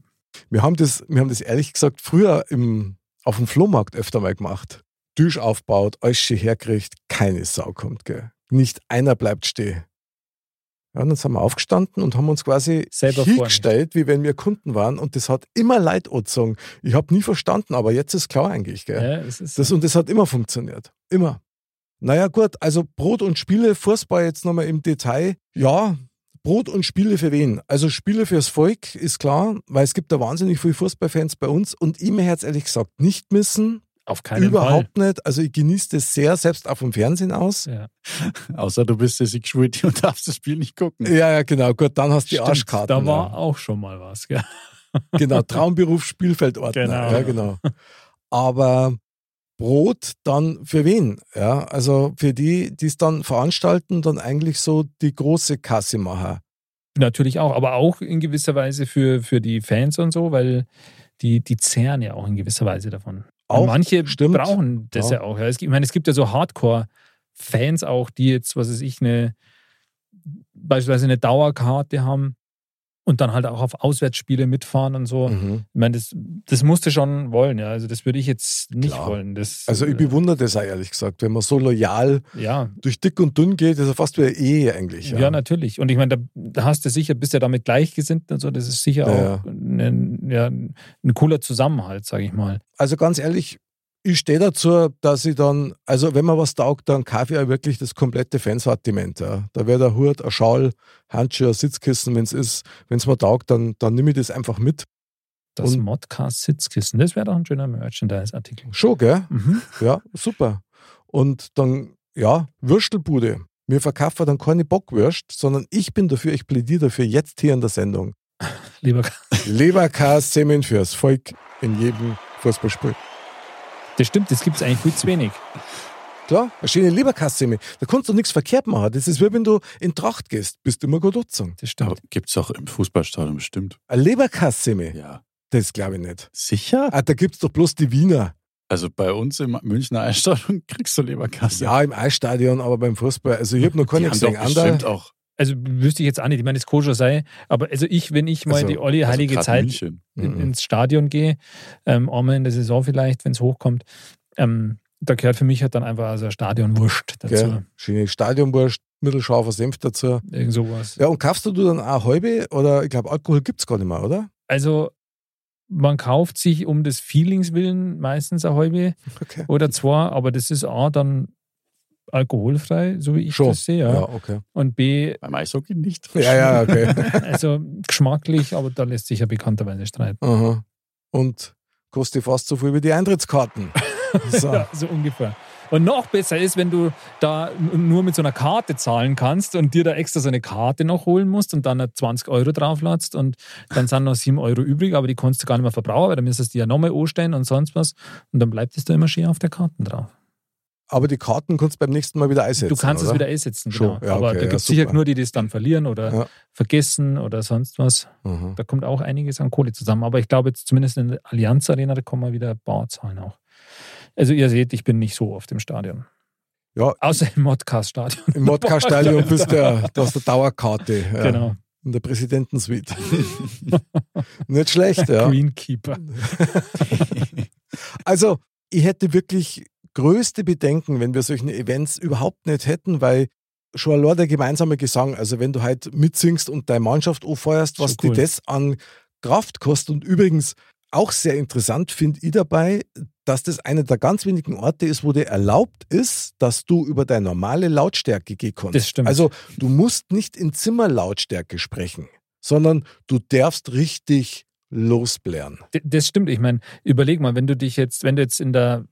Wir, haben das, wir haben das ehrlich gesagt früher im, auf dem Flohmarkt öfter mal gemacht. Tisch aufbaut, alles schön herkriegt, keine Sau kommt, gell. Nicht einer bleibt stehen. Ja, und dann sind wir aufgestanden und haben uns quasi Selber hingestellt, wie wenn wir Kunden waren. Und das hat immer Leid angezogen. Ich habe nie verstanden, aber jetzt ist klar eigentlich. Gell? Ja, es ist Das, und das hat immer funktioniert. Immer. Naja, gut, also Brot und Spiele, Fußball jetzt nochmal im Detail. Ja, Brot und Spiele für wen? Also Spiele fürs Volk ist klar, weil es gibt da wahnsinnig viele Fußballfans bei uns und ich mir jetzt ehrlich gesagt nicht missen. Auf keinen Überhaupt nicht. Also ich genieße das sehr, selbst auch vom Fernsehen aus. Fall. Ja. Außer du bist der Security und darfst das Spiel nicht gucken. Ja, ja, genau. Gut, dann hast du die Stimmt, Arschkarten. Da war ja. auch schon mal was. Gell? Genau, Traumberuf Spielfeldordner. Genau. Ja, genau. Aber Brot dann für wen? Ja, also für die, die es dann veranstalten, dann eigentlich so die große Kasse machen. Natürlich auch, aber auch in gewisser Weise für, für die Fans und so, weil die, die zehren ja auch in gewisser Weise davon. Auch, manche stimmt. brauchen das ja, Ja. auch. Ja. Es gibt, ich meine, es gibt ja so Hardcore-Fans auch, die jetzt, was weiß ich, eine beispielsweise eine Dauerkarte haben und dann halt auch auf Auswärtsspiele mitfahren und so. Mhm. Ich meine, das, das musst du schon wollen, ja. Also das würde ich jetzt nicht Klar. wollen. Das, Also ich äh, bewundere das auch ehrlich gesagt, wenn man so loyal ja, durch dick und dünn geht, ist ja fast wie eine Ehe eigentlich. ja. Ja, natürlich. Und ich meine, da, da hast du sicher, bist ja damit gleichgesinnt und so. Das ist sicher Ja, auch ein, ja, ein cooler Zusammenhalt, sage ich mal. Also ganz ehrlich, ich stehe dazu, dass ich dann, also wenn man was taugt, dann kaufe ich auch wirklich das komplette Fansortiment. Ja. Da wäre der Hut, ein Schal, Handschuhe, ein Sitzkissen, wenn es ist. Wenn es mir taugt, dann, dann nehme ich das einfach mit. Das Und- Modcast Sitzkissen, das wäre doch ein schöner Merchandise-Artikel. Schon, gell? Mhm. Ja, super. Und dann, ja, Würstelbude. Wir verkaufen dann keine Bockwürst, sondern ich bin dafür, ich plädiere dafür jetzt hier in der Sendung. Lieber, Leberkas Semen fürs Volk in jedem Fußballspiel. Das stimmt, das gibt es eigentlich viel zu wenig. Klar, eine schöne Leberkassemi. Da kannst du nichts verkehrt machen. Das ist wie wenn du in Tracht gehst, bist du immer gut nutzen. Das stimmt. Gibt es auch im Fußballstadion bestimmt. Eine Leberkassemi, Ja. das glaube ich nicht. Sicher? Ah, da gibt es doch bloß die Wiener. Also bei uns im Münchner Eisstadion kriegst du Leberkasse. Ja, im Eisstadion, aber beim Fußball. Also ich habe noch die keine haben doch gesehen. Ander- bestimmt auch Also wüsste ich jetzt auch nicht, ich meine, es koscher sei, aber also ich, wenn ich mal Also, die Olli also heilige grad Zeit München. in, Mhm. ins Stadion gehe, ähm, einmal in der Saison vielleicht, wenn es hochkommt, ähm, da gehört für mich halt dann einfach also Stadionwurst dazu. Gell? Schöne Stadionwurst, mittelscharfer Senf dazu. Irgend sowas. Ja, und kaufst du dann auch halbe? Oder ich glaube, Alkohol gibt es gar nicht mehr, oder? Also man kauft sich um des Feelings willen meistens eine halbe Okay. oder zwei, aber das ist A dann alkoholfrei, so wie ich Schon. das sehe, ja. Ja, okay. Und B, Beim Eishockey nicht. Ja, ja, okay. also geschmacklich, aber da lässt sich ja bekannterweise streiten. Aha. Und kostet fast so viel wie die Eintrittskarten. So. Ja, so ungefähr. Und noch besser ist, wenn du da nur mit so einer Karte zahlen kannst und dir da extra so eine Karte noch holen musst und dann 20 Euro draufladst und dann sind noch 7 Euro übrig, aber die kannst du gar nicht mehr verbrauchen, weil dann müsstest du die ja nochmal anstellen und sonst was. Und dann bleibt es da immer schön auf der Karte drauf. Aber die Karten kannst du beim nächsten Mal wieder einsetzen. du kannst oder? es wieder einsetzen, Schon, genau. ja, aber okay, da ja, gibt es sicher super. nur die, die es dann verlieren oder Ja. vergessen oder sonst was. Mhm. Da kommt auch einiges an Kohle zusammen. Aber ich glaube jetzt zumindest in der Allianz Arena, da kommen wir wieder Barzahlen auch. Also ihr seht, ich bin nicht so oft im Stadion. Ja, Außer im Modcast-Stadion. im Modcast-Stadion bist du ja, da hast du Dauerkarte. Ja, Genau. In der Präsidentensuite. Nicht schlecht, ja. Greenkeeper. Also, ich hätte wirklich größte Bedenken, wenn wir solche Events überhaupt nicht hätten, weil schon allein der gemeinsame Gesang, also wenn du halt mitsingst und deine Mannschaft anfeuerst, was cool. dir das an Kraft kostet. Und übrigens auch sehr interessant finde ich dabei, dass das einer der ganz wenigen Orte ist, wo dir erlaubt ist, dass du über deine normale Lautstärke gehen kannst. Das stimmt. Also du musst nicht in Zimmerlautstärke sprechen, sondern du darfst richtig losblären. Das stimmt. Ich meine, überleg mal, wenn du dich jetzt, wenn du jetzt in der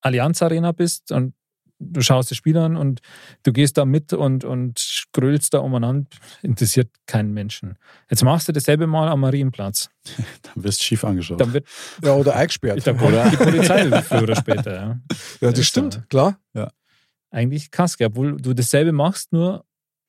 Allianz Arena bist und du schaust das Spiel an und du gehst da mit und, und grölst da umeinander, interessiert keinen Menschen. Jetzt machst du dasselbe mal am Marienplatz. Dann wirst du schief angeschaut. Dann wird Ja, oder eingesperrt. da kommt die Polizei früher oder später. Ja. Ja, das ist stimmt, so. klar. Eigentlich Kaske, obwohl du dasselbe machst, nur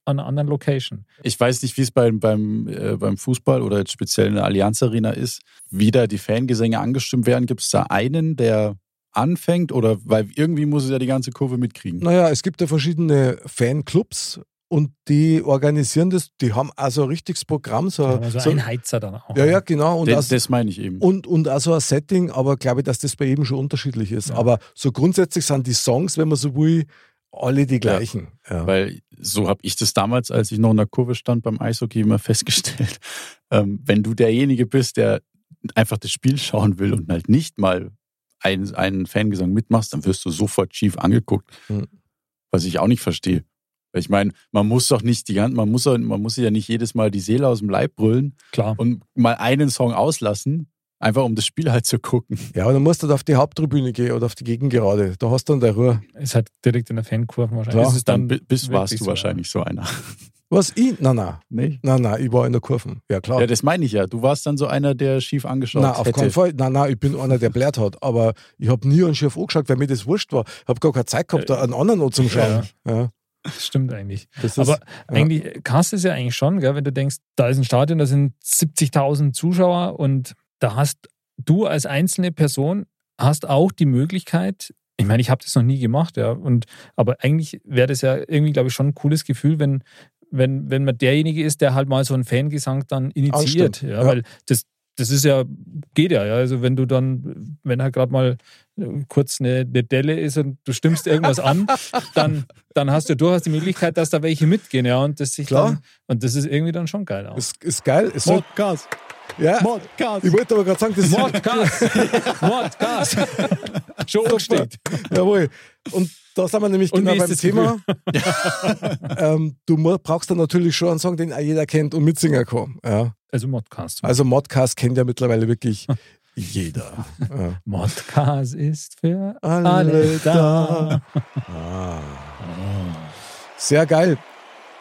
an einer anderen Location. Ich weiß nicht, wie es beim, beim, äh, beim Fußball oder jetzt speziell in der Allianz Arena ist, wie da die Fangesänge angestimmt werden. Gibt es da einen, der anfängt oder weil irgendwie muss es ja die ganze Kurve mitkriegen? Naja, es gibt ja verschiedene Fanclubs und die organisieren das, die haben also ein richtiges Programm. So, Also so, ein Heizer dann auch. ja, ja, genau. Und, das, also, das meine ich eben. und, und also ein Setting, aber glaube ich, dass das bei jedem schon unterschiedlich ist. Ja. Aber so grundsätzlich sind die Songs, wenn man so will, alle die gleichen. Ja. Weil so habe ich das damals, als ich noch in der Kurve stand beim Eishockey, immer festgestellt. Ähm, wenn du derjenige bist, der einfach das Spiel schauen will und halt nicht mal einen, einen Fangesang mitmachst, dann wirst du sofort schief angeguckt. Hm. Was ich auch nicht verstehe. Weil ich meine, man muss doch nicht die ganze, man muss, man muss ja nicht jedes Mal die Seele aus dem Leib brüllen Klar. und mal einen Song auslassen, einfach um das Spiel halt zu gucken. ja, aber dann musst du halt auf die Haupttribüne gehen oder auf die Gegengerade. Da hast du dann deine Ruhe. Ist halt direkt in der Fankurve wahrscheinlich. Klar, Dann dann bi- bist, warst du so, wahrscheinlich so einer. Was? Ich? Nein, nein. Nee? Nein, nein, ich war in der Kurve. Ja, klar. Ja, das meine ich ja. Du warst dann so einer, der schief angeschaut Nein, auf hätte. keinen Fall. Nein, nein, ich bin einer, der blärt hat. Aber ich habe nie einen Schiff angeschaut, weil mir das wurscht war. Ich habe gar keine Zeit gehabt, da einen anderen noch zum Schauen. Ja. Das stimmt eigentlich. Das ist, Aber ja. eigentlich kannst du es ja eigentlich schon, gell, wenn du denkst, da ist ein Stadion, da sind 70.000 Zuschauer und da hast du als einzelne Person hast auch die Möglichkeit, ich meine, ich habe das noch nie gemacht, ja, und aber eigentlich wäre das ja irgendwie, glaube ich, schon ein cooles Gefühl, wenn, wenn, wenn man derjenige ist, der halt mal so einen Fangesang dann initiiert. Ja, ja. Weil das, das ist ja, geht ja, ja. Also wenn du dann, wenn halt gerade mal äh, kurz eine, eine Delle ist und du stimmst irgendwas an, dann, dann hast du durchaus die Möglichkeit, dass da welche mitgehen, ja. Und das sich Klar. dann, und das ist irgendwie dann schon geil auch. ist, ist geil. Soll, Podcast. Ja, Podcast. ich wollte aber gerade sagen, das ist Mordgas! Mordgas! Schon umsteht. Jawohl. Und da sind wir nämlich Und genau beim Thema. ähm, du brauchst dann natürlich schon einen Song, den jeder kennt und mitsingen kann. Ja. Also Modcast. Also Modcast kennt ja mittlerweile wirklich jeder. Ja. Modcast ist für Alle alle da. Ah. Sehr geil.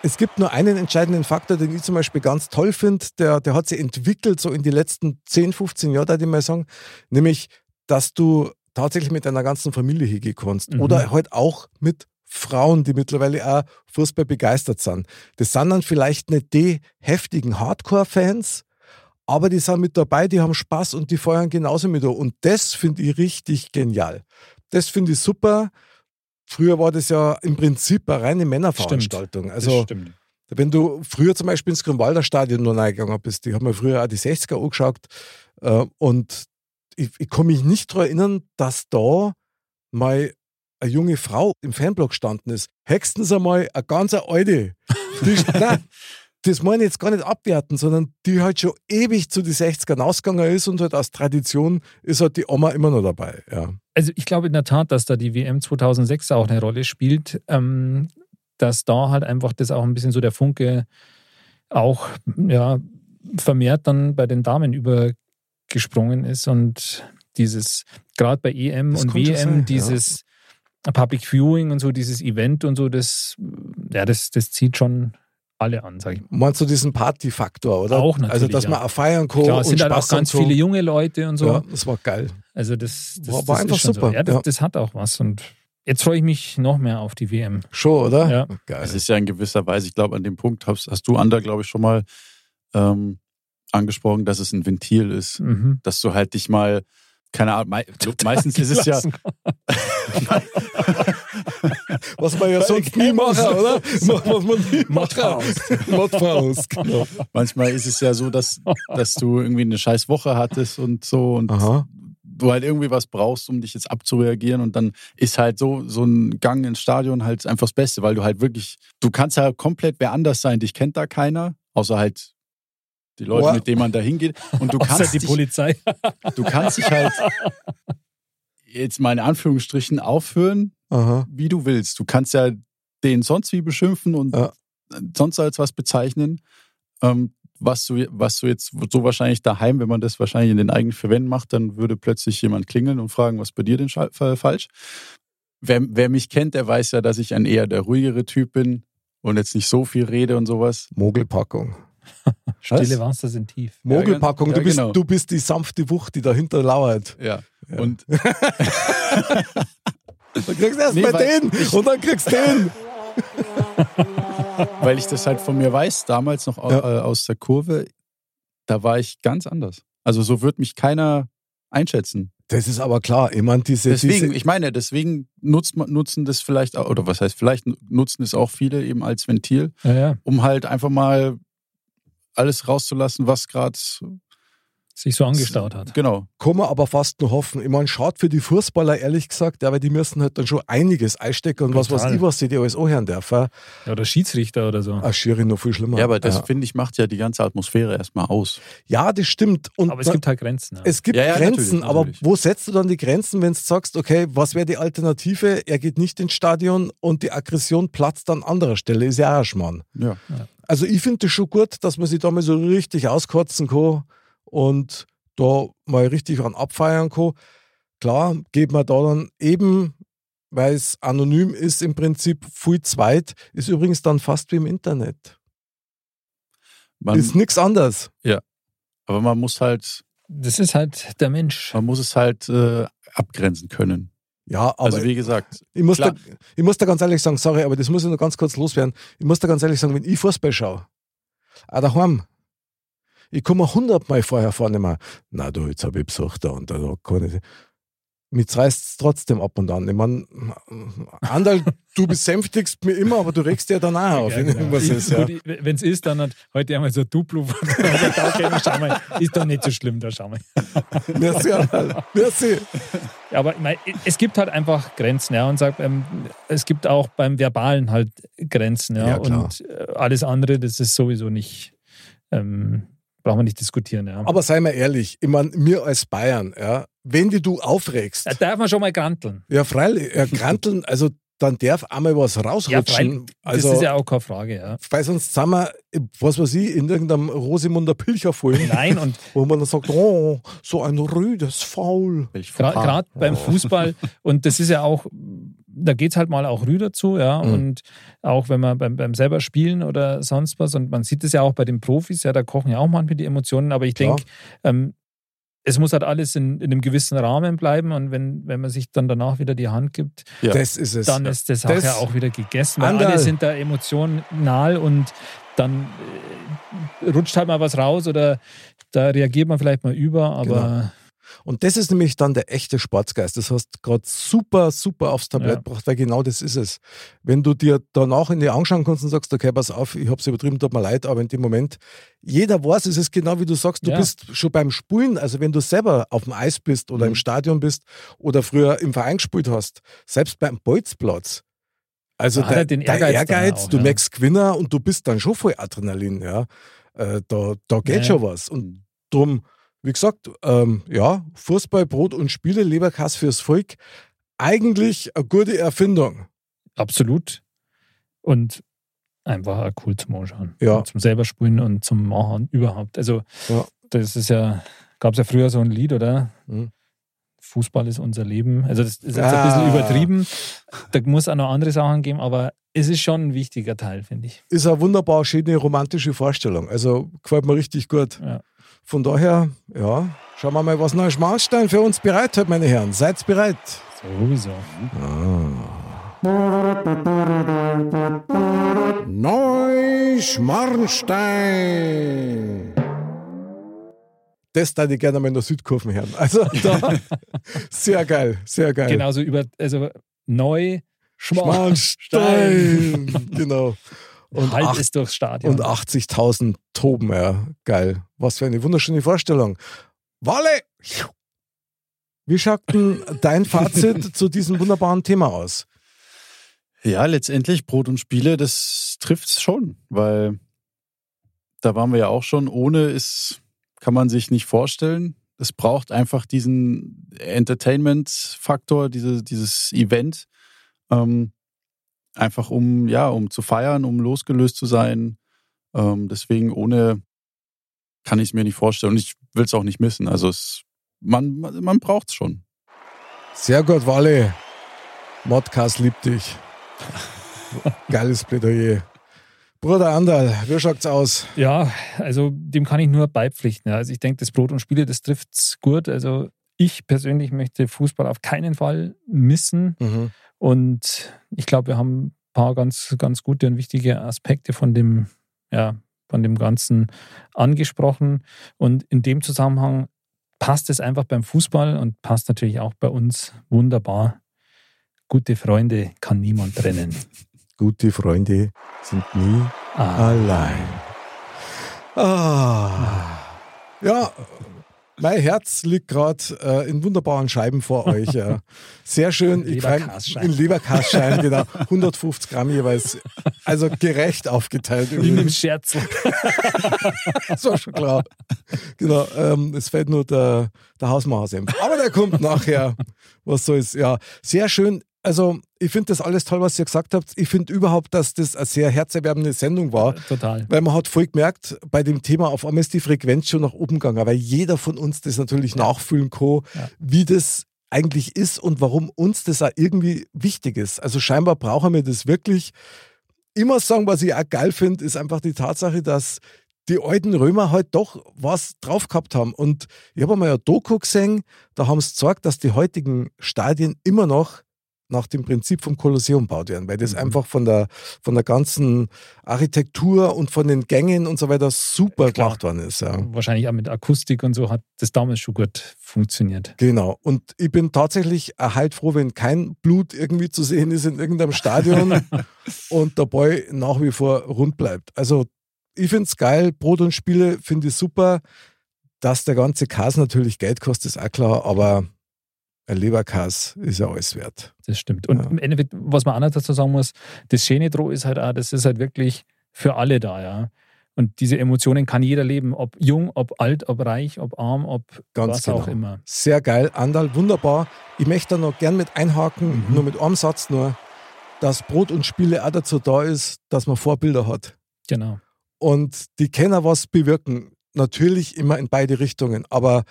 Es gibt nur einen entscheidenden Faktor, den ich zum Beispiel ganz toll finde, der, der hat sich entwickelt so in die letzten 10, 15 Jahre, würde ich mal sagen, nämlich, dass du tatsächlich mit deiner ganzen Familie hingehen kannst Mhm. oder halt auch mit Frauen, die mittlerweile auch Fußball begeistert sind. Das sind dann vielleicht nicht die heftigen Hardcore-Fans, aber die sind mit dabei, die haben Spaß und die feuern genauso mit. Und das finde ich richtig genial. Das finde ich super. Früher war das ja im Prinzip eine reine Männerveranstaltung. Das Also, stimmt. wenn du früher zum Beispiel ins Grünwalder Stadion noch reingegangen bist, ich habe mir früher auch die 60er angeschaut äh, und ich, ich kann mich nicht daran erinnern, dass da mal eine junge Frau im Fanblock gestanden ist. Höchstens einmal eine ganz alte. Die, nein, das meine ich jetzt gar nicht abwerten, sondern die halt schon ewig zu den 60ern ausgegangen ist und halt aus Tradition ist halt die Oma immer noch dabei. Ja. Also ich glaube in der Tat, dass da die WM 2006 auch eine Rolle spielt, ähm, dass da halt einfach das auch ein bisschen so der Funke auch ja, vermehrt dann bei den Damen übergesprungen ist und dieses, gerade bei EM Das und WM, sein, ja. dieses Public Viewing und so, dieses Event und so, das, ja, das, das zieht schon alle an, sag ich mal. Meinst du diesen Partyfaktor, oder? Auch natürlich, Also, dass ja. man auch feiern kann Klar, und es sind halt auch ganz so. viele junge Leute und so. Ja, das war geil. Also das, das, War- war das einfach super, So. Ja, das, ja. das hat auch was. Und jetzt freue ich mich noch mehr auf die WM. Schon, oder? Ja. Geil. Es ist ja in gewisser Weise, ich glaube, an dem Punkt hast, hast du, Ander, glaube ich, schon mal ähm, angesprochen, dass es ein Ventil ist. Mhm. Dass du halt dich mal, keine Ahnung, mei meistens ist es ja. Was man ja sonst nie machen, oder? Was man nie machen. Modfaust, genau. Manchmal ist es ja so, dass, dass du irgendwie eine scheiß Woche hattest und so und Aha. du halt irgendwie was brauchst, um dich jetzt abzureagieren und dann ist halt so, so ein Gang ins Stadion halt einfach das Beste, weil du halt wirklich, du kannst ja komplett wer anders sein, dich kennt da keiner, außer halt die Leute, Boah. mit denen man da hingeht und du kannst die dich, Polizei. du kannst dich halt jetzt mal in Anführungsstrichen aufführen, Aha. wie du willst. Du kannst ja den sonst wie beschimpfen und Ja. sonst als was bezeichnen, ähm, was, du, was du jetzt so wahrscheinlich daheim, wenn man das wahrscheinlich in den eigenen Verwänden macht, dann würde plötzlich jemand klingeln und fragen, was bei dir denn falsch. Wer, wer mich kennt, der weiß ja, dass ich ein eher der ruhigere Typ bin und jetzt nicht so viel rede und sowas. Mogelpackung. Stille Wasser sind tief. Mogelpackung, Ja, du, bist, genau. du bist die sanfte Wucht, die dahinter lauert. Ja. Ja. Und Dann kriegst du erst Nee, mal den und dann kriegst du den. weil ich das halt von mir weiß, damals noch Ja. äh, aus der Kurve, da war ich ganz anders. Also so wird mich keiner einschätzen. Das ist aber klar. Ich meine, diese, Deswegen, diese ich meine, deswegen nutzt man, nutzen das vielleicht, auch, oder was heißt, vielleicht nutzen es auch viele eben als Ventil, Ja, ja. um halt einfach mal alles rauszulassen, was gerade Sich so angestaut hat. genau. kann man aber fast nur hoffen. Ich meine, schaut für die Fußballer ehrlich gesagt, ja, weil die müssen halt dann schon einiges einstecken und was weiß Total. ich, was sie die alles anhören dürfen. Ja, oder Schiedsrichter oder so. Ah, Schiri noch viel schlimmer. Ja, aber das ja. finde ich macht ja die ganze Atmosphäre erstmal aus. ja, das stimmt. Und Aber es gibt halt Grenzen. Ja. Es gibt Ja, ja, Grenzen, natürlich, aber natürlich. wo setzt du dann die Grenzen, wenn du sagst, okay, was wäre die Alternative? Er geht nicht ins Stadion und die Aggression platzt an anderer Stelle, ist ja auch ein Schmarrn. Ja. Also ich finde es schon gut, dass man sich da mal so richtig auskotzen kann und da mal richtig an abfeiern kann. Klar, geht man da dann eben, weil es anonym ist, im Prinzip viel zweit, ist übrigens dann fast wie im Internet. Man, ist nichts anderes. aber man muss halt, das ist halt der Mensch. man muss es halt äh, abgrenzen können. Ja, aber also wie gesagt, Ich muss, da, ich muss da ganz ehrlich sagen, sorry, aber das muss ich noch ganz kurz loswerden. Ich muss da ganz ehrlich sagen, wenn ich Fußball schaue, auch daheim, ich komme hundertmal vorher vorne mal, na du, jetzt habe ich Besuch da und da, da kann ich. Mich reißt es trotzdem ab und an. Ich meine, Andal, du besänftigst mich immer, aber du regst dir dann auch auf, wenn genau. irgendwas ist. Ja. Wenn es ist, dann hat heute einmal so ein Duplo. okay, schau mal, ist doch nicht so schlimm, da schau mal. Merci, Andal. Merci. Ja, aber ich mein, es gibt halt einfach Grenzen, ja. Und sag, ähm, es gibt auch beim Verbalen halt Grenzen, ja. Ja, und äh, alles andere, das ist sowieso nicht, ähm, brauchen wir nicht diskutieren, ja. Aber sei mal ehrlich, ich meine, mir als Bayern, ja, wenn die du aufregst, da darf man schon mal granteln. ja freilich, ja, granteln, also dann darf einmal was Ja, rausrutschen. freilich, also, das ist ja auch keine Frage, ja. Weil sonst sind wir, was weiß ich, in irgendeinem Rosimunder Pilcherfilm, Nein, und wo man dann sagt, oh, so ein rüdes Faul. gerade Fauxpas. beim Fußball, und das ist ja auch, da geht es halt mal auch Rü dazu, ja. Mhm. Und auch wenn man beim, beim selber spielen oder sonst was, und man sieht es ja auch bei den Profis, ja, da kochen ja auch manchmal die Emotionen, aber ich denke, ähm, es muss halt alles in, in einem gewissen Rahmen bleiben und wenn, wenn man sich dann danach wieder die Hand gibt, Ja. Das ist es. dann ist das Sache Das- ja auch wieder gegessen. Weil alle sind da emotional und dann äh, rutscht halt mal was raus oder da reagiert man vielleicht mal über, aber Genau. Und das ist nämlich dann der echte Sportsgeist. Das hast du gerade super, super aufs Tablett Ja. gebracht, weil genau das ist es. Wenn du dir danach in die anschauen kannst und sagst, okay, pass auf, ich habe es übertrieben, tut mir leid, aber in dem Moment, jeder weiß, es ist genau wie du sagst, du Ja. bist schon beim Spulen, also wenn du selber auf dem Eis bist oder Mhm. im Stadion bist oder früher im Verein gespielt hast, selbst beim Bolzplatz, also der, er den der Ehrgeiz Ehrgeiz, auch, du ja. merkst Gewinner und du bist dann schon voll Adrenalin, ja. Äh, da, da geht Ja. schon was. Und drum, wie gesagt, ähm, ja, Fußball, Brot und Spiele, Leberkass fürs Volk, eigentlich eine gute Erfindung. absolut. Und einfach auch cool zum Anschauen. Ja. Zum selber spielen und zum Machen überhaupt. Also, Ja. das ist ja, gab es ja früher so ein Lied, oder? Mhm. Fußball ist unser Leben. Also, das ist jetzt Ah. ein bisschen übertrieben. Da muss auch noch andere Sachen geben, aber es ist schon ein wichtiger Teil, finde ich. Ist eine wunderbar schöne romantische Vorstellung. Also gefällt mir richtig gut. Ja. Von daher, ja, schauen wir mal, was neuer Schmalstein für uns bereit hat, meine Herren. Seid bereit. Sowieso. Neuschmarnstein. Das da ich gerne mal in der Südkurven hören. Also da, sehr geil, sehr geil. Genauso über, also neu Schmarnstein. genau. Und, acht- es durchs Stadion. und 80.000 toben, ja. Geil. Was für eine wunderschöne Vorstellung. Walle! Wie schaut denn dein Fazit zu diesem wunderbaren Thema aus? Ja, letztendlich Brot und Spiele, das trifft's schon, weil da waren wir ja auch schon. Ohne ist, kann man sich nicht vorstellen. Es braucht einfach diesen Entertainment-Faktor, diese, dieses Event, ähm, einfach um ja, um zu feiern, um losgelöst zu sein. Ähm, deswegen ohne kann ich es mir nicht vorstellen und ich will es auch nicht missen. Also es, man, man, braucht es schon. Sehr gut, Walle. Modcast liebt dich. Geiles Plädoyer. Bruder Anderl, wie schaut's aus? Ja, also dem kann ich nur beipflichten. Also ich denke, das Brot und Spiele, das trifft's gut. Also ich persönlich möchte Fußball auf keinen Fall missen. Mhm. Und ich glaube, wir haben ein paar ganz, ganz gute und wichtige Aspekte von dem, ja, von dem Ganzen angesprochen. Und in dem Zusammenhang passt es einfach beim Fußball und passt natürlich auch bei uns wunderbar. Gute Freunde kann niemand trennen. Gute Freunde sind nie allein. Ah. Ja, mein Herz liegt gerade äh, in wunderbaren Scheiben vor euch. Ja. Sehr schön. Ich freu- Leberkasschein. In Leberkasschein, genau. 150 Gramm jeweils. Also gerecht aufgeteilt. Mit dem. Scherzel. Das war schon klar. Genau, ähm, es fehlt nur der, der Hausmachersenf. Aber der kommt nachher. Was soll's. Ja, sehr schön. Also, ich finde das alles toll, was ihr gesagt habt. Ich finde überhaupt, dass das eine sehr herzerwärmende Sendung war. Total. Weil man hat voll gemerkt, bei dem Thema auf einmal ist die Frequenz schon nach oben gegangen, weil jeder von uns das natürlich nachfühlen kann, Ja. wie das eigentlich ist und warum uns das auch irgendwie wichtig ist. Also scheinbar brauchen wir das wirklich. Immer sagen, was ich auch geil finde, ist einfach die Tatsache, dass die alten Römer halt doch was drauf gehabt haben. Und ich habe einmal ein Doku gesehen, da haben sie gezeigt, dass die heutigen Stadien immer noch nach dem Prinzip vom Kolosseum gebaut werden, weil das einfach von der, von der ganzen Architektur und von den Gängen und so weiter super Klar. gemacht worden ist. Ja. Wahrscheinlich auch mit Akustik und so hat das damals schon gut funktioniert. Genau. Und ich bin tatsächlich halt froh, wenn kein Blut irgendwie zu sehen ist in irgendeinem Stadion und der Ball nach wie vor rund bleibt. Also ich finde es geil, Brot und Spiele finde ich super. Dass der ganze Kas natürlich Geld kostet, ist auch klar, aber ein Leberkas ist ja alles wert. Das stimmt. Und Ja. im Endeffekt, was man auch noch dazu sagen muss, das Schöne dran ist halt auch, das ist halt wirklich für alle da, ja. Und diese Emotionen kann jeder leben, ob jung, ob alt, ob reich, ob arm, ob Ganz was genau. auch immer. Sehr geil. Andal, wunderbar. Ich möchte da noch gern mit einhaken, Mhm. nur mit einem Satz nur, dass Brot und Spiele auch dazu da ist, dass man Vorbilder hat. Genau. Und die können was bewirken. Natürlich immer in beide Richtungen. Aber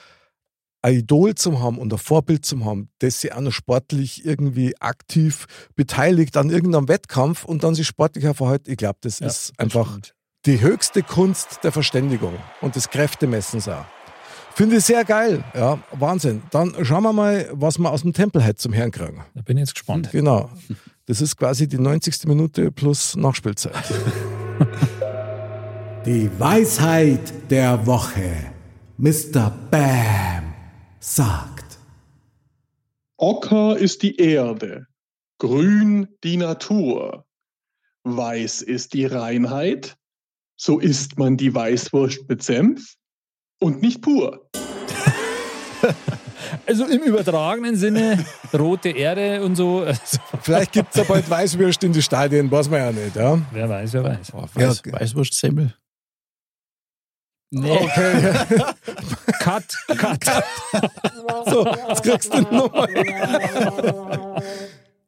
ein Idol zu haben und ein Vorbild zu haben, das sich auch noch sportlich irgendwie aktiv beteiligt an irgendeinem Wettkampf und dann sich sportlicher verhält, ich glaube, das Ja, ist das einfach stimmt. die höchste Kunst der Verständigung und des Kräftemessens auch. Finde ich sehr geil. Ja, Wahnsinn. Dann schauen wir mal, was wir aus dem Tempel heute zum Herrn kriegen. Da bin ich jetzt gespannt. Genau. Das ist quasi die 90. Minute plus Nachspielzeit. Die Weisheit der Woche. Mr. Bam sagt. Ocker ist die Erde, grün die Natur, weiß ist die Reinheit, so isst man die Weißwurst mit Senf und nicht pur. Also im übertragenen Sinne, rote Erde und so. Vielleicht gibt es ja bald Weißwürste in die Stadien, weiß man ja nicht. Ja? wer weiß, wer weiß. Oh, Weiß, Ja, Weißwurstsemmel. Okay, Cut, cut. so, jetzt kriegst du nochmal.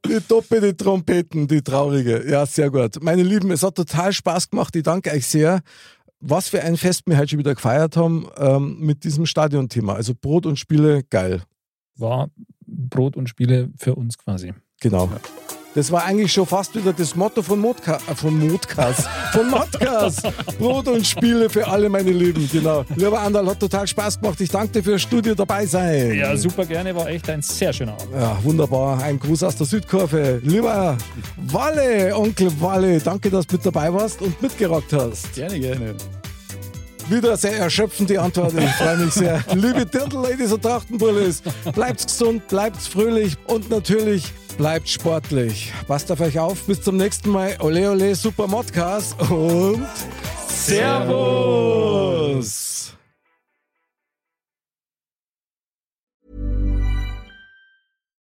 Die doppelte Trompeten, die traurige. Ja, sehr gut. Meine Lieben, es hat total Spaß gemacht. Ich danke euch sehr. Was für ein Fest wir heute schon wieder gefeiert haben ähm, mit diesem Stadionthema. Also Brot und Spiele, geil. War Brot und Spiele für uns quasi. Genau. Das war eigentlich schon fast wieder das Motto von Modka äh, von Modcast. Von Modcast. Brot und Spiele für alle meine Lieben. Genau. Lieber Andal, hat total Spaß gemacht. Ich danke dir fürs Studio dabei sein. Ja, super gerne, war echt ein sehr schöner Abend. Ja, wunderbar. Ein Gruß aus der Südkurve. Lieber Walle, Onkel Walle, danke, dass du mit dabei warst und mitgerockt hast. Gerne, gerne. Wieder sehr erschöpfend die Antwort. Ich freue mich sehr. Liebe Dirndl-Ladies und Trachtenbullis, bleibt gesund, bleibt fröhlich und natürlich bleibt sportlich. Passt auf euch auf. Bis zum nächsten Mal. Ole, ole, super Modcast und Servus.